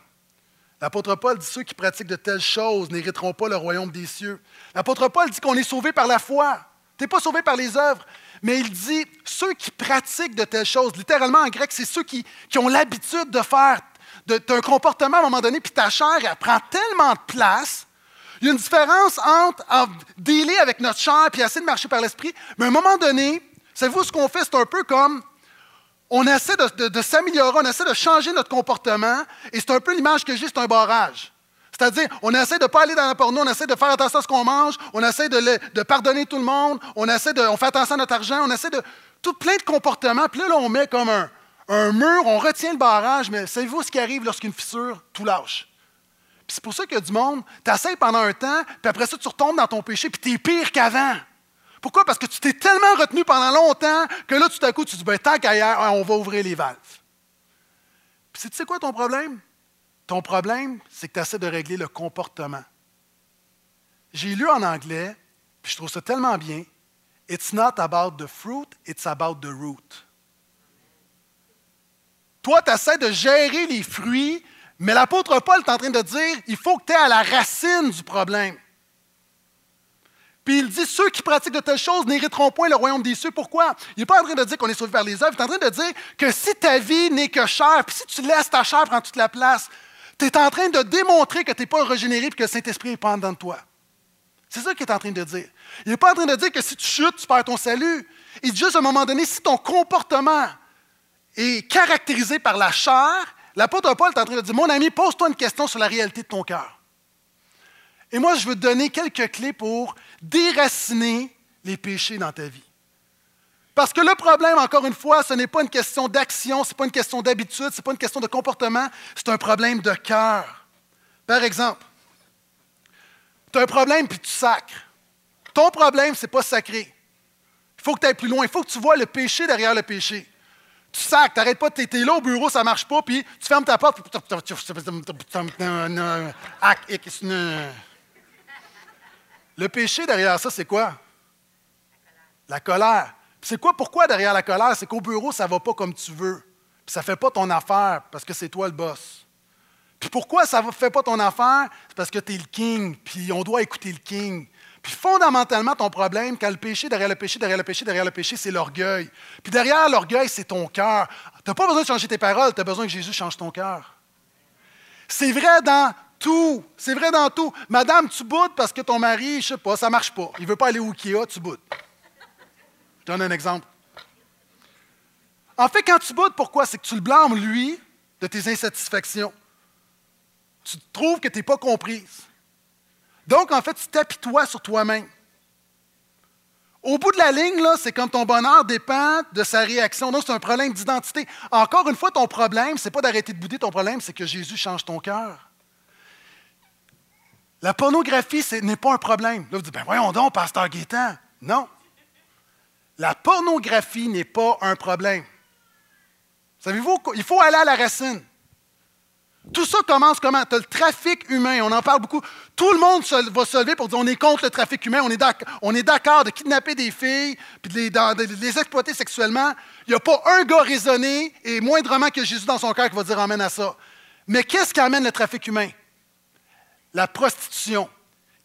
L'apôtre Paul dit ceux qui pratiquent de telles choses n'hériteront pas le royaume des cieux. L'apôtre Paul dit qu'on est sauvé par la foi. Tu n'es pas sauvé par les œuvres. Mais il dit ceux qui pratiquent de telles choses. Littéralement en grec, c'est ceux qui, ont l'habitude de faire de, un comportement à un moment donné, puis ta chair, prend tellement de place il y a une différence entre, dealer avec notre chair et essayer de marcher par l'esprit. Mais à un moment donné, savez-vous ce qu'on fait? C'est un peu comme on essaie de, s'améliorer, on essaie de changer notre comportement, et c'est un peu l'image que j'ai, c'est un barrage. C'est-à-dire, on essaie de ne pas aller dans la porno, on essaie de faire attention à ce qu'on mange, on essaie de, pardonner tout le monde, on essaie de, on fait attention à notre argent, on essaie de tout plein de comportements. Puis là, là on met comme un, un mur, on retient le barrage, mais savez-vous ce qui arrive lorsqu'une fissure, tout lâche? C'est pour ça qu'il y a du monde, tu pendant un temps, puis après ça, tu retombes dans ton péché, puis tu es pire qu'avant. Pourquoi? Parce que tu t'es tellement retenu pendant longtemps que là, tout à coup, tu te dis, ben, tant qu'ailleurs, on va ouvrir les valves. Puis tu sais quoi ton problème? Ton problème, c'est que tu essaies de régler le comportement. J'ai lu en anglais, puis je trouve ça tellement bien. It's not about the fruit, it's about the root. Toi, tu essaies de gérer les fruits mais l'apôtre Paul est en train de dire, il faut que tu es à la racine du problème. Puis il dit, ceux qui pratiquent de telles choses n'hériteront point le royaume des cieux. Pourquoi? Il n'est pas en train de dire qu'on est sauvé par les œuvres, il est en train de dire que si ta vie n'est que chair, puis si tu laisses ta chair prendre toute la place, tu es en train de démontrer que tu n'es pas régénéré et que le Saint-Esprit est pas de toi. C'est ça qu'il est en train de dire. Il n'est pas en train de dire que si tu chutes, tu perds ton salut. Il dit juste à un moment donné, si ton comportement est caractérisé par la chair, L'apôtre Paul est en train de dire, mon ami, pose-toi une question sur la réalité de ton cœur. Et moi, je veux te donner quelques clés pour déraciner les péchés dans ta vie. Parce que le problème, encore une fois, ce n'est pas une question d'action, ce n'est pas une question d'habitude, ce n'est pas une question de comportement, c'est un problème de cœur. Par exemple, tu as un problème puis tu sacres. Ton problème, ce n'est pas sacré. Il faut que tu ailles plus loin. Il faut que tu vois le péché derrière le péché tu sacs, tu n'arrêtes pas, tu es là au bureau, ça marche pas, puis tu fermes ta porte. Le péché derrière ça, c'est quoi? La colère. C'est quoi, pourquoi derrière la colère? C'est qu'au bureau, ça va pas comme tu veux. Puis ça fait pas ton affaire parce que c'est toi le boss. Puis pourquoi ça ne fait pas ton affaire? C'est parce que tu es le king, puis on doit écouter le king. Puis fondamentalement, ton problème, quand le péché, derrière le péché, derrière le péché, derrière le péché, c'est l'orgueil. Puis derrière l'orgueil, c'est ton cœur. Tu n'as pas besoin de changer tes paroles, tu as besoin que Jésus change ton cœur. C'est vrai dans tout. C'est vrai dans tout. Madame, tu boudes parce que ton mari, je sais pas, ça marche pas. Il veut pas aller au Ikea, tu boudes. Je donne un exemple. En fait, quand tu boudes, pourquoi? C'est que tu le blâmes, lui, de tes insatisfactions. Tu trouves que tu n'es pas comprise. Donc, en fait, tu t'apitoies sur toi-même. Au bout de la ligne, c'est comme ton bonheur dépend de sa réaction. Donc, c'est un problème d'identité. Encore une fois, ton problème, c'est pas d'arrêter de bouder, ton problème, c'est que Jésus change ton cœur. La pornographie, ce n'est pas un problème. Là, vous dites, ben voyons donc, pasteur Guétan. Non. La pornographie n'est pas un problème. Savez-vous, il faut aller à la racine. Tout ça commence comment? Tu as le trafic humain, on en parle beaucoup. Tout le monde va se lever pour dire on est contre le trafic humain, on est d'accord de kidnapper des filles puis de les, exploiter sexuellement. Il n'y a pas un gars raisonné et moindrement que Jésus dans son cœur qui va dire amène à ça. Mais qu'est-ce qui amène le trafic humain? La prostitution.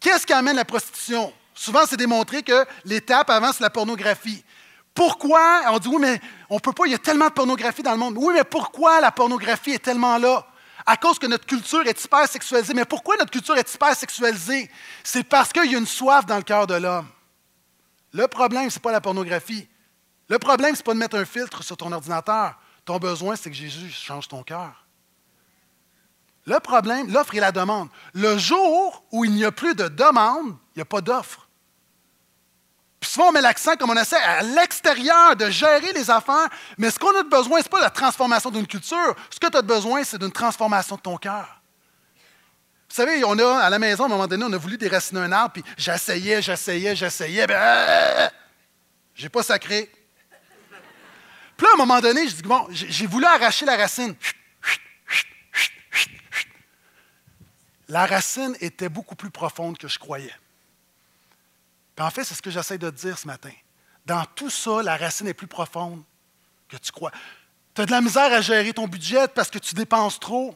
Qu'est-ce qui amène la prostitution? Souvent, c'est démontré que l'étape avant, c'est la pornographie. Pourquoi? On dit oui, mais on ne peut pas, il y a tellement de pornographie dans le monde. Oui, mais pourquoi la pornographie est tellement là? À cause que notre culture est hyper sexualisée. Mais pourquoi notre culture est hyper sexualisée? C'est parce qu'il y a une soif dans le cœur de l'homme. Le problème, ce n'est pas la pornographie. Le problème, ce n'est pas de mettre un filtre sur ton ordinateur. Ton besoin, c'est que Jésus change ton cœur. Le problème, l'offre et la demande. Le jour où il n'y a plus de demande, il n'y a pas d'offre. Puis souvent, on met l'accent, comme on essaie, à l'extérieur de gérer les affaires, mais ce qu'on a besoin, ce n'est pas la transformation d'une culture. Ce que tu as besoin, c'est d'une transformation de ton cœur. Vous savez, on a, à la maison, à un moment donné, on a voulu déraciner un arbre, puis j'essayais, j'essayais, j'essayais, ben, euh, j'ai pas sacré. Puis là, à un moment donné, je dis, bon, j'ai voulu arracher la racine. La racine était beaucoup plus profonde que je croyais en fait, c'est ce que j'essaie de te dire ce matin. Dans tout ça, la racine est plus profonde que tu crois. Tu as de la misère à gérer ton budget parce que tu dépenses trop.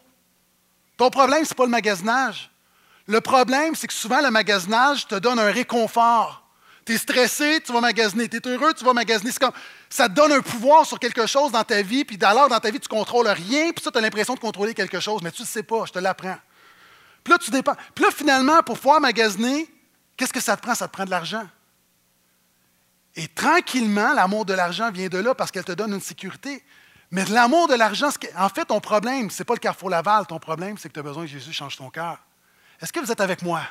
Ton problème, ce n'est pas le magasinage. Le problème, c'est que souvent, le magasinage te donne un réconfort. Tu es stressé, tu vas magasiner. Tu es heureux, tu vas magasiner. Comme, ça te donne un pouvoir sur quelque chose dans ta vie, puis alors dans ta vie, tu ne contrôles rien, puis ça, tu as l'impression de contrôler quelque chose, mais tu ne sais pas, je te l'apprends. Puis là, tu dépends. Puis là, finalement, pour pouvoir magasiner, Qu'est-ce que ça te prend? Ça te prend de l'argent. Et tranquillement, l'amour de l'argent vient de là parce qu'elle te donne une sécurité. Mais l'amour de l'argent, en fait, ton problème, ce n'est pas le carrefour Laval. Ton problème, c'est que tu as besoin que Jésus change ton cœur. Est-ce que vous êtes avec moi?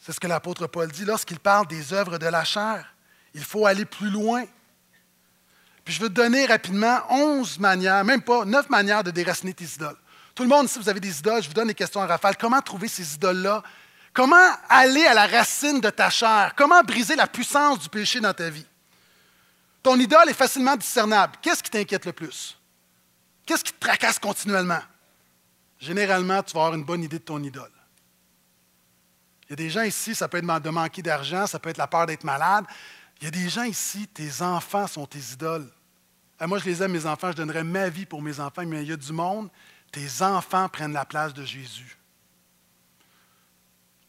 C'est ce que l'apôtre Paul dit lorsqu'il parle des œuvres de la chair. Il faut aller plus loin. Puis je veux te donner rapidement onze manières, même pas neuf manières de déraciner tes idoles. Tout le monde, si vous avez des idoles, je vous donne des questions à rafale. Comment trouver ces idoles-là? Comment aller à la racine de ta chair? Comment briser la puissance du péché dans ta vie? Ton idole est facilement discernable. Qu'est-ce qui t'inquiète le plus? Qu'est-ce qui te tracasse continuellement? Généralement, tu vas avoir une bonne idée de ton idole. Il y a des gens ici, ça peut être de manquer d'argent, ça peut être la peur d'être malade. Il y a des gens ici, tes enfants sont tes idoles. Moi, je les aime, mes enfants, je donnerais ma vie pour mes enfants, mais il y a du monde tes enfants prennent la place de Jésus.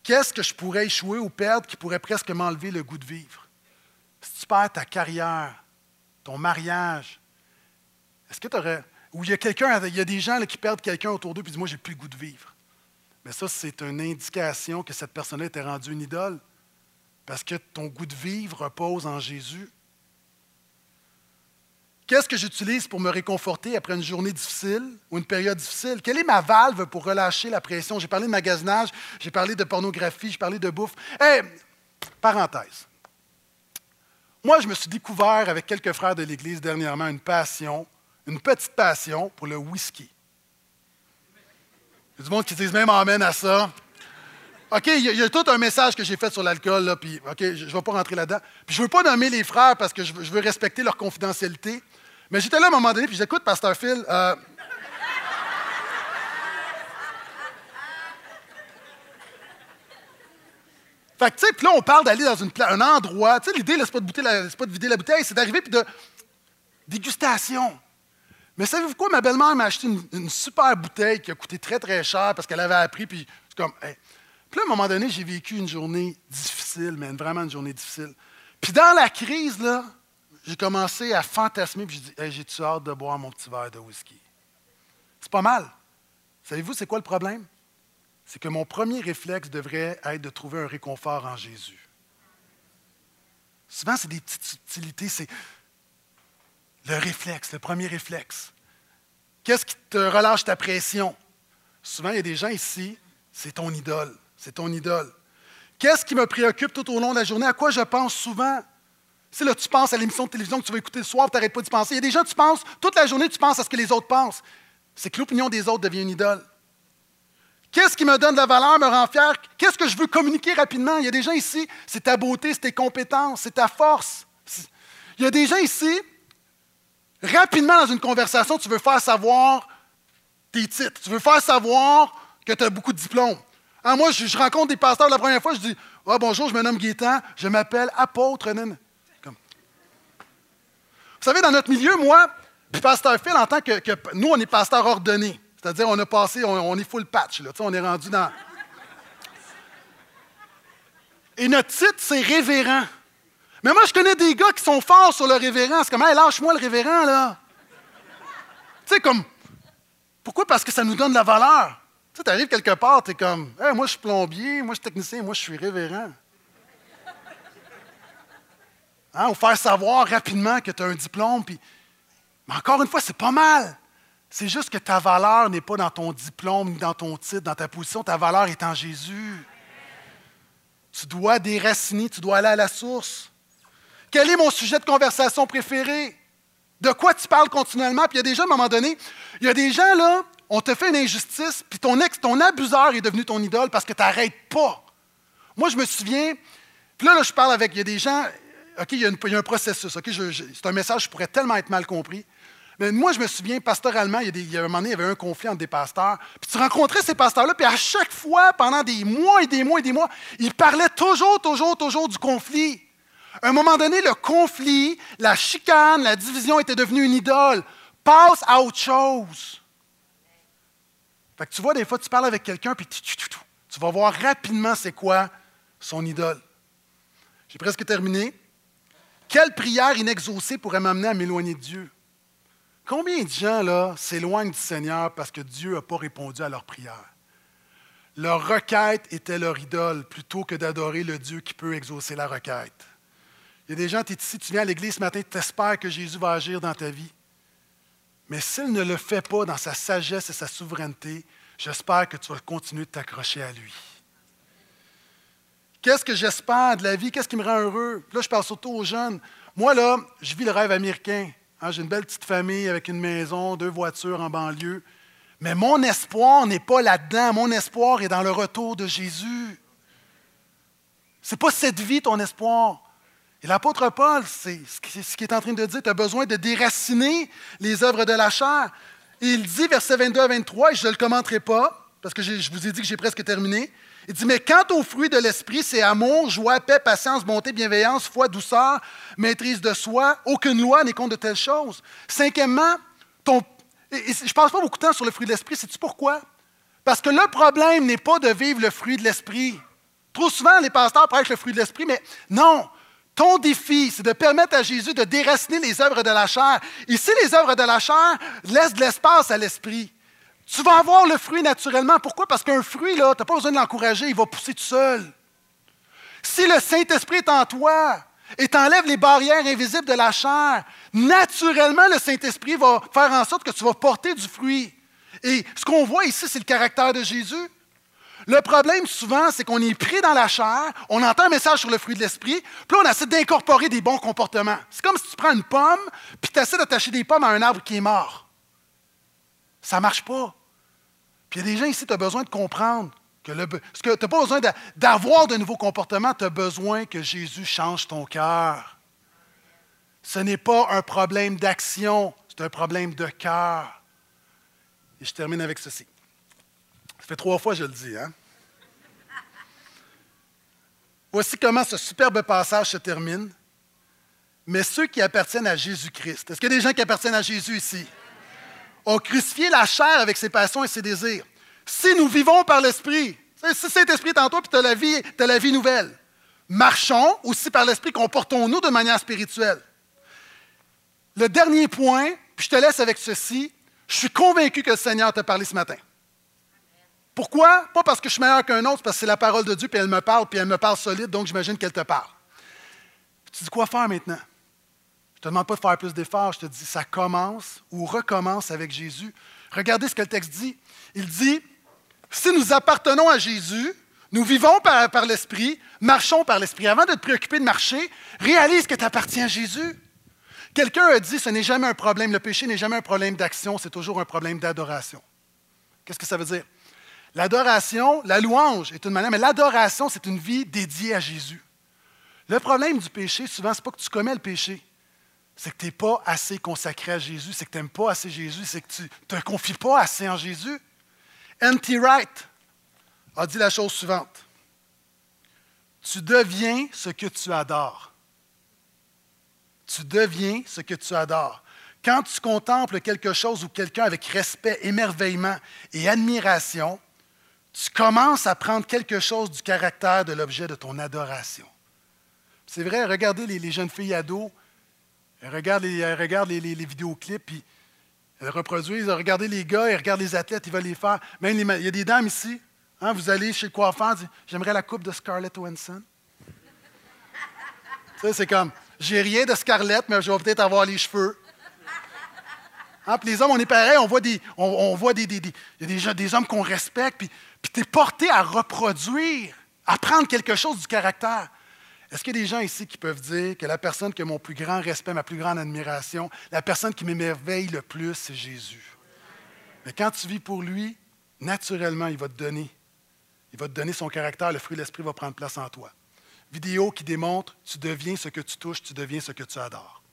Qu'est-ce que je pourrais échouer ou perdre qui pourrait presque m'enlever le goût de vivre? Si tu perds ta carrière, ton mariage, est-ce que tu aurais. Ou il y a quelqu'un, il y a des gens qui perdent quelqu'un autour d'eux et disent Moi, j'ai plus le goût de vivre. Mais ça, c'est une indication que cette personne-là était rendue une idole. Parce que ton goût de vivre repose en Jésus. Qu'est-ce que j'utilise pour me réconforter après une journée difficile ou une période difficile? Quelle est ma valve pour relâcher la pression? J'ai parlé de magasinage, j'ai parlé de pornographie, j'ai parlé de bouffe. Hey, parenthèse. Moi, je me suis découvert avec quelques frères de l'Église dernièrement une passion, une petite passion pour le whisky. Il y a du monde qui disent même amène à ça. OK, il y, a, tout un message que j'ai fait sur l'alcool, puis OK, je ne vais pas rentrer là-dedans. Puis je ne veux pas nommer les frères parce que je veux respecter leur confidentialité. Mais j'étais là à un moment donné, puis j'écoute Pasteur Phil. Euh... Fait que, tu sais, puis là, on parle d'aller dans un endroit. Tu sais, l'idée, c'est pas, de pas de vider la bouteille, c'est d'arriver puis de. Dégustation. Mais savez-vous quoi? Ma belle-mère m'a acheté une, super bouteille qui a coûté très, très cher parce qu'elle avait appris, puis c'est comme. Puis à un moment donné, j'ai vécu une journée difficile, mais vraiment une journée difficile. Puis dans la crise, là, j'ai commencé à fantasmer, puis j'ai dit, hey, j'ai-tu hâte de boire mon petit verre de whisky? C'est pas mal. Savez-vous, c'est quoi le problème? C'est que mon premier réflexe devrait être de trouver un réconfort en Jésus. Souvent, c'est des petites subtilités, c'est le réflexe, le premier réflexe. Qu'est-ce qui te relâche ta pression? Souvent, il y a des gens ici, c'est ton idole, c'est ton idole. Qu'est-ce qui me préoccupe tout au long de la journée? À quoi je pense souvent? Si là, tu penses à l'émission de télévision que tu vas écouter le soir, tu n'arrêtes pas d'y penser. Il y a des gens, tu penses, toute la journée, tu penses à ce que les autres pensent. C'est que l'opinion des autres devient une idole. Qu'est-ce qui me donne de la valeur, me rend fier? Qu'est-ce que je veux communiquer rapidement? Il y a des gens ici, c'est ta beauté, c'est tes compétences, c'est ta force. Il y a des gens ici, rapidement dans une conversation, tu veux faire savoir tes titres. Tu veux faire savoir que tu as beaucoup de diplômes. Ah, moi, je, rencontre des pasteurs la première fois, je dis ah, Bonjour, je me nomme Gaétan, je m'appelle apôtre. Vous savez, dans notre milieu, moi, puis pasteur Phil, en tant que, nous, on est pasteur ordonné. C'est-à-dire, on a passé, on, est full patch, là, on est rendu dans. Et notre titre, c'est révérend. Mais moi, je connais des gars qui sont forts sur le révérend. C'est comme, hey, lâche-moi le révérend, là. Tu sais, comme, pourquoi? Parce que ça nous donne de la valeur. Tu sais, arrives quelque part, tu es comme, moi, je suis plombier, moi, je suis technicien, moi, je suis révérend. Hein, ou faire savoir rapidement que tu as un diplôme. Puis... Mais encore une fois, c'est pas mal. C'est juste que ta valeur n'est pas dans ton diplôme, ni dans ton titre, dans ta position. Ta valeur est en Jésus. Tu dois déraciner, tu dois aller à la source. Quel est mon sujet de conversation préféré? De quoi tu parles continuellement? Puis il y a des gens, à un moment donné, il y a des gens, là, on te fait une injustice, puis ton ex, ton abuseur est devenu ton idole parce que tu n'arrêtes pas. Moi, je me souviens, puis là, je parle avec, il y a des gens, OK, il y a, un processus, OK, c'est un message qui pourrait tellement être mal compris. Mais moi, je me souviens, pastoralement, il y, a un moment il y avait un conflit entre des pasteurs. Puis tu rencontrais ces pasteurs-là, puis à chaque fois, pendant des mois et des mois et des mois, ils parlaient toujours, toujours, toujours du conflit. À un moment donné, le conflit, la chicane, la division était devenue une idole. Passe à autre chose. Fait que tu vois, des fois, tu parles avec quelqu'un, puis tu, vas voir rapidement c'est quoi son idole. J'ai presque terminé. Quelle prière inexaucée pourrait m'amener à m'éloigner de Dieu? Combien de gens, là, s'éloignent du Seigneur parce que Dieu n'a pas répondu à leur prière? Leur requête était leur idole plutôt que d'adorer le Dieu qui peut exaucer la requête. Il y a des gens, tu es ici, tu viens à l'église ce matin, tu espères que Jésus va agir dans ta vie. Mais s'il ne le fait pas dans sa sagesse et sa souveraineté, j'espère que tu vas continuer de t'accrocher à lui. Qu'est-ce que j'espère de la vie? Qu'est-ce qui me rend heureux? Là, je parle surtout aux jeunes. Moi, là, je vis le rêve américain. Hein, j'ai une belle petite famille avec une maison, deux voitures en banlieue. Mais mon espoir n'est pas là-dedans. Mon espoir est dans le retour de Jésus. Ce n'est pas cette vie ton espoir. Et l'apôtre Paul, c'est ce qu'il est en train de dire. Tu as besoin de déraciner les œuvres de la chair. Il dit, versets 22 à 23, et je ne le commenterai pas, parce que je vous ai dit que j'ai presque terminé. Il dit, mais quant aux fruits de l'esprit, c'est amour, joie, paix, patience, bonté, bienveillance, foi, douceur, maîtrise de soi. Aucune loi n'est contre de telles choses. Cinquièmement, je ne passe pas beaucoup de temps sur le fruit de l'esprit. Sais-tu pourquoi? Parce que le problème n'est pas de vivre le fruit de l'esprit. Trop souvent, les pasteurs prêchent le fruit de l'esprit, mais non. Ton défi, c'est de permettre à Jésus de déraciner les œuvres de la chair. Ici, les œuvres de la chair laissent de l'espace à l'esprit. Tu vas avoir le fruit naturellement. Pourquoi? Parce qu'un fruit, là, tu n'as pas besoin de l'encourager, il va pousser tout seul. Si le Saint-Esprit est en toi et t'enlève les barrières invisibles de la chair, naturellement, le Saint-Esprit va faire en sorte que tu vas porter du fruit. Et ce qu'on voit ici, c'est le caractère de Jésus. Le problème, souvent, c'est qu'on est pris dans la chair, on entend un message sur le fruit de l'esprit, puis là, on essaie d'incorporer des bons comportements. C'est comme si tu prends une pomme, puis tu essaies d'attacher des pommes à un arbre qui est mort. Ça ne marche pas. Puis il y a des gens ici, tu as besoin de comprendre que tu n'as pas besoin d'avoir de nouveaux comportements, tu as besoin que Jésus change ton cœur. Ce n'est pas un problème d'action, c'est un problème de cœur. Et je termine avec ceci. Ça fait trois fois que je le dis. Hein? Voici comment ce superbe passage se termine. Mais ceux qui appartiennent à Jésus-Christ, est-ce qu'il y a des gens qui appartiennent à Jésus ici? ont crucifié la chair avec ses passions et ses désirs. Si nous vivons par l'Esprit, si cet esprit est en toi, puis tu as la vie, as la vie nouvelle, marchons aussi par l'Esprit, comportons-nous de manière spirituelle. Le dernier point, puis je te laisse avec ceci, je suis convaincu que le Seigneur t'a parlé ce matin. Pourquoi? Pas parce que je suis meilleur qu'un autre, parce que c'est la parole de Dieu, puis elle me parle, puis elle me parle solide, donc j'imagine qu'elle te parle. Tu dis quoi faire maintenant? te demande pas de faire plus d'efforts, je te dis, ça commence ou recommence avec Jésus. Regardez ce que le texte dit. Il dit, si nous appartenons à Jésus, Nous vivons par, par l'Esprit, marchons par l'Esprit. Avant de te préoccuper de marcher, réalise que tu appartiens à Jésus. Quelqu'un a dit, ce n'est jamais un problème, le péché n'est jamais un problème d'action, c'est toujours un problème d'adoration. Qu'est-ce que ça veut dire? L'adoration, la louange est une manière, mais l'adoration, c'est une vie dédiée à Jésus. Le problème du péché, souvent, ce n'est pas que tu commets le péché, c'est que tu n'es pas assez consacré à Jésus, c'est que tu n'aimes pas assez Jésus, c'est que tu ne te confies pas assez en Jésus. N.T. Wright a dit la chose suivante. Tu deviens ce que tu adores. Tu deviens ce que tu adores. Quand tu contemples quelque chose ou quelqu'un avec respect, émerveillement et admiration, tu commences à prendre quelque chose du caractère de l'objet de ton adoration. C'est vrai, regardez les, jeunes filles ados, elles regardent les, les, vidéoclips, puis elles reproduisent. Regardez les gars, elles regardent les athlètes, ils veulent les faire. Même il y a des dames ici, hein, vous allez chez le coiffeur, j'aimerais la coupe de Scarlett Johansson. c'est comme, j'ai rien de Scarlett, mais je vais peut-être avoir les cheveux. Hein, puis les hommes, on est pareil, on voit des, on, voit des, des, des, des, des hommes qu'on respecte, puis, puis tu es porté à reproduire, à prendre quelque chose du caractère. Est-ce qu'il y a des gens ici qui peuvent dire que la personne qui a mon plus grand respect, ma plus grande admiration, la personne qui m'émerveille le plus, c'est Jésus? Mais quand tu vis pour lui, naturellement, il va te donner. Il va te donner son caractère, le fruit de l'esprit va prendre place en toi. Vidéo qui démontre, tu deviens ce que tu touches, tu deviens ce que tu adores.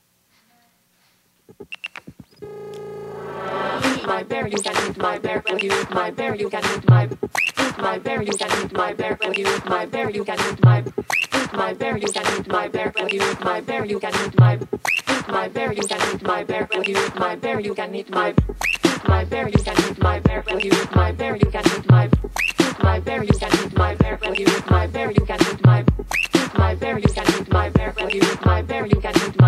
My bear, you can eat my bear, you eat my bear, you can eat my eat my bear, you can eat my bear, you eat my bear, you can eat my eat my bear, you can eat my bear, you eat my bear, you can eat my eat my bear, you can eat my bear, you eat my bear, you can eat my eat my bear, you can eat my bear, you eat my bear, you can eat my eat my bear, you can eat my bear, you eat my bear, you can eat my eat my bear, you can eat my bear, you eat my bear, you can eat my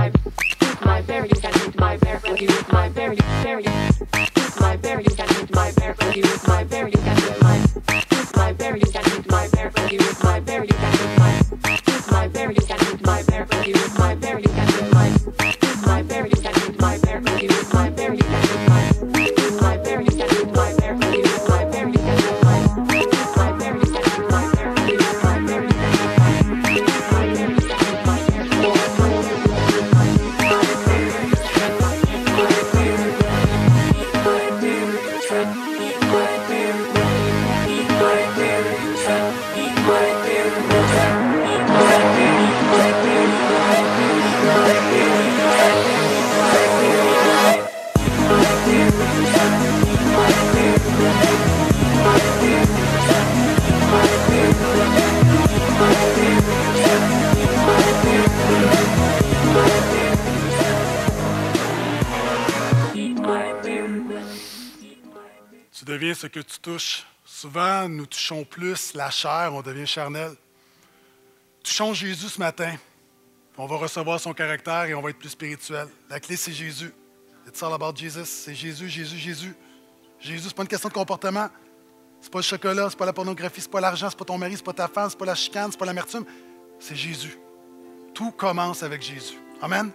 la chair, on devient charnel. Touchons Jésus ce matin. On va recevoir son caractère et on va être plus spirituel. La clé, c'est Jésus. It's all about Jesus. C'est Jésus, Jésus, Jésus. Jésus, ce n'est pas une question de comportement. Ce n'est pas le chocolat, ce n'est pas la pornographie, ce n'est pas l'argent, ce n'est pas ton mari, ce n'est pas ta femme, ce n'est pas la chicane, ce n'est pas l'amertume. C'est Jésus. Tout commence avec Jésus. Amen.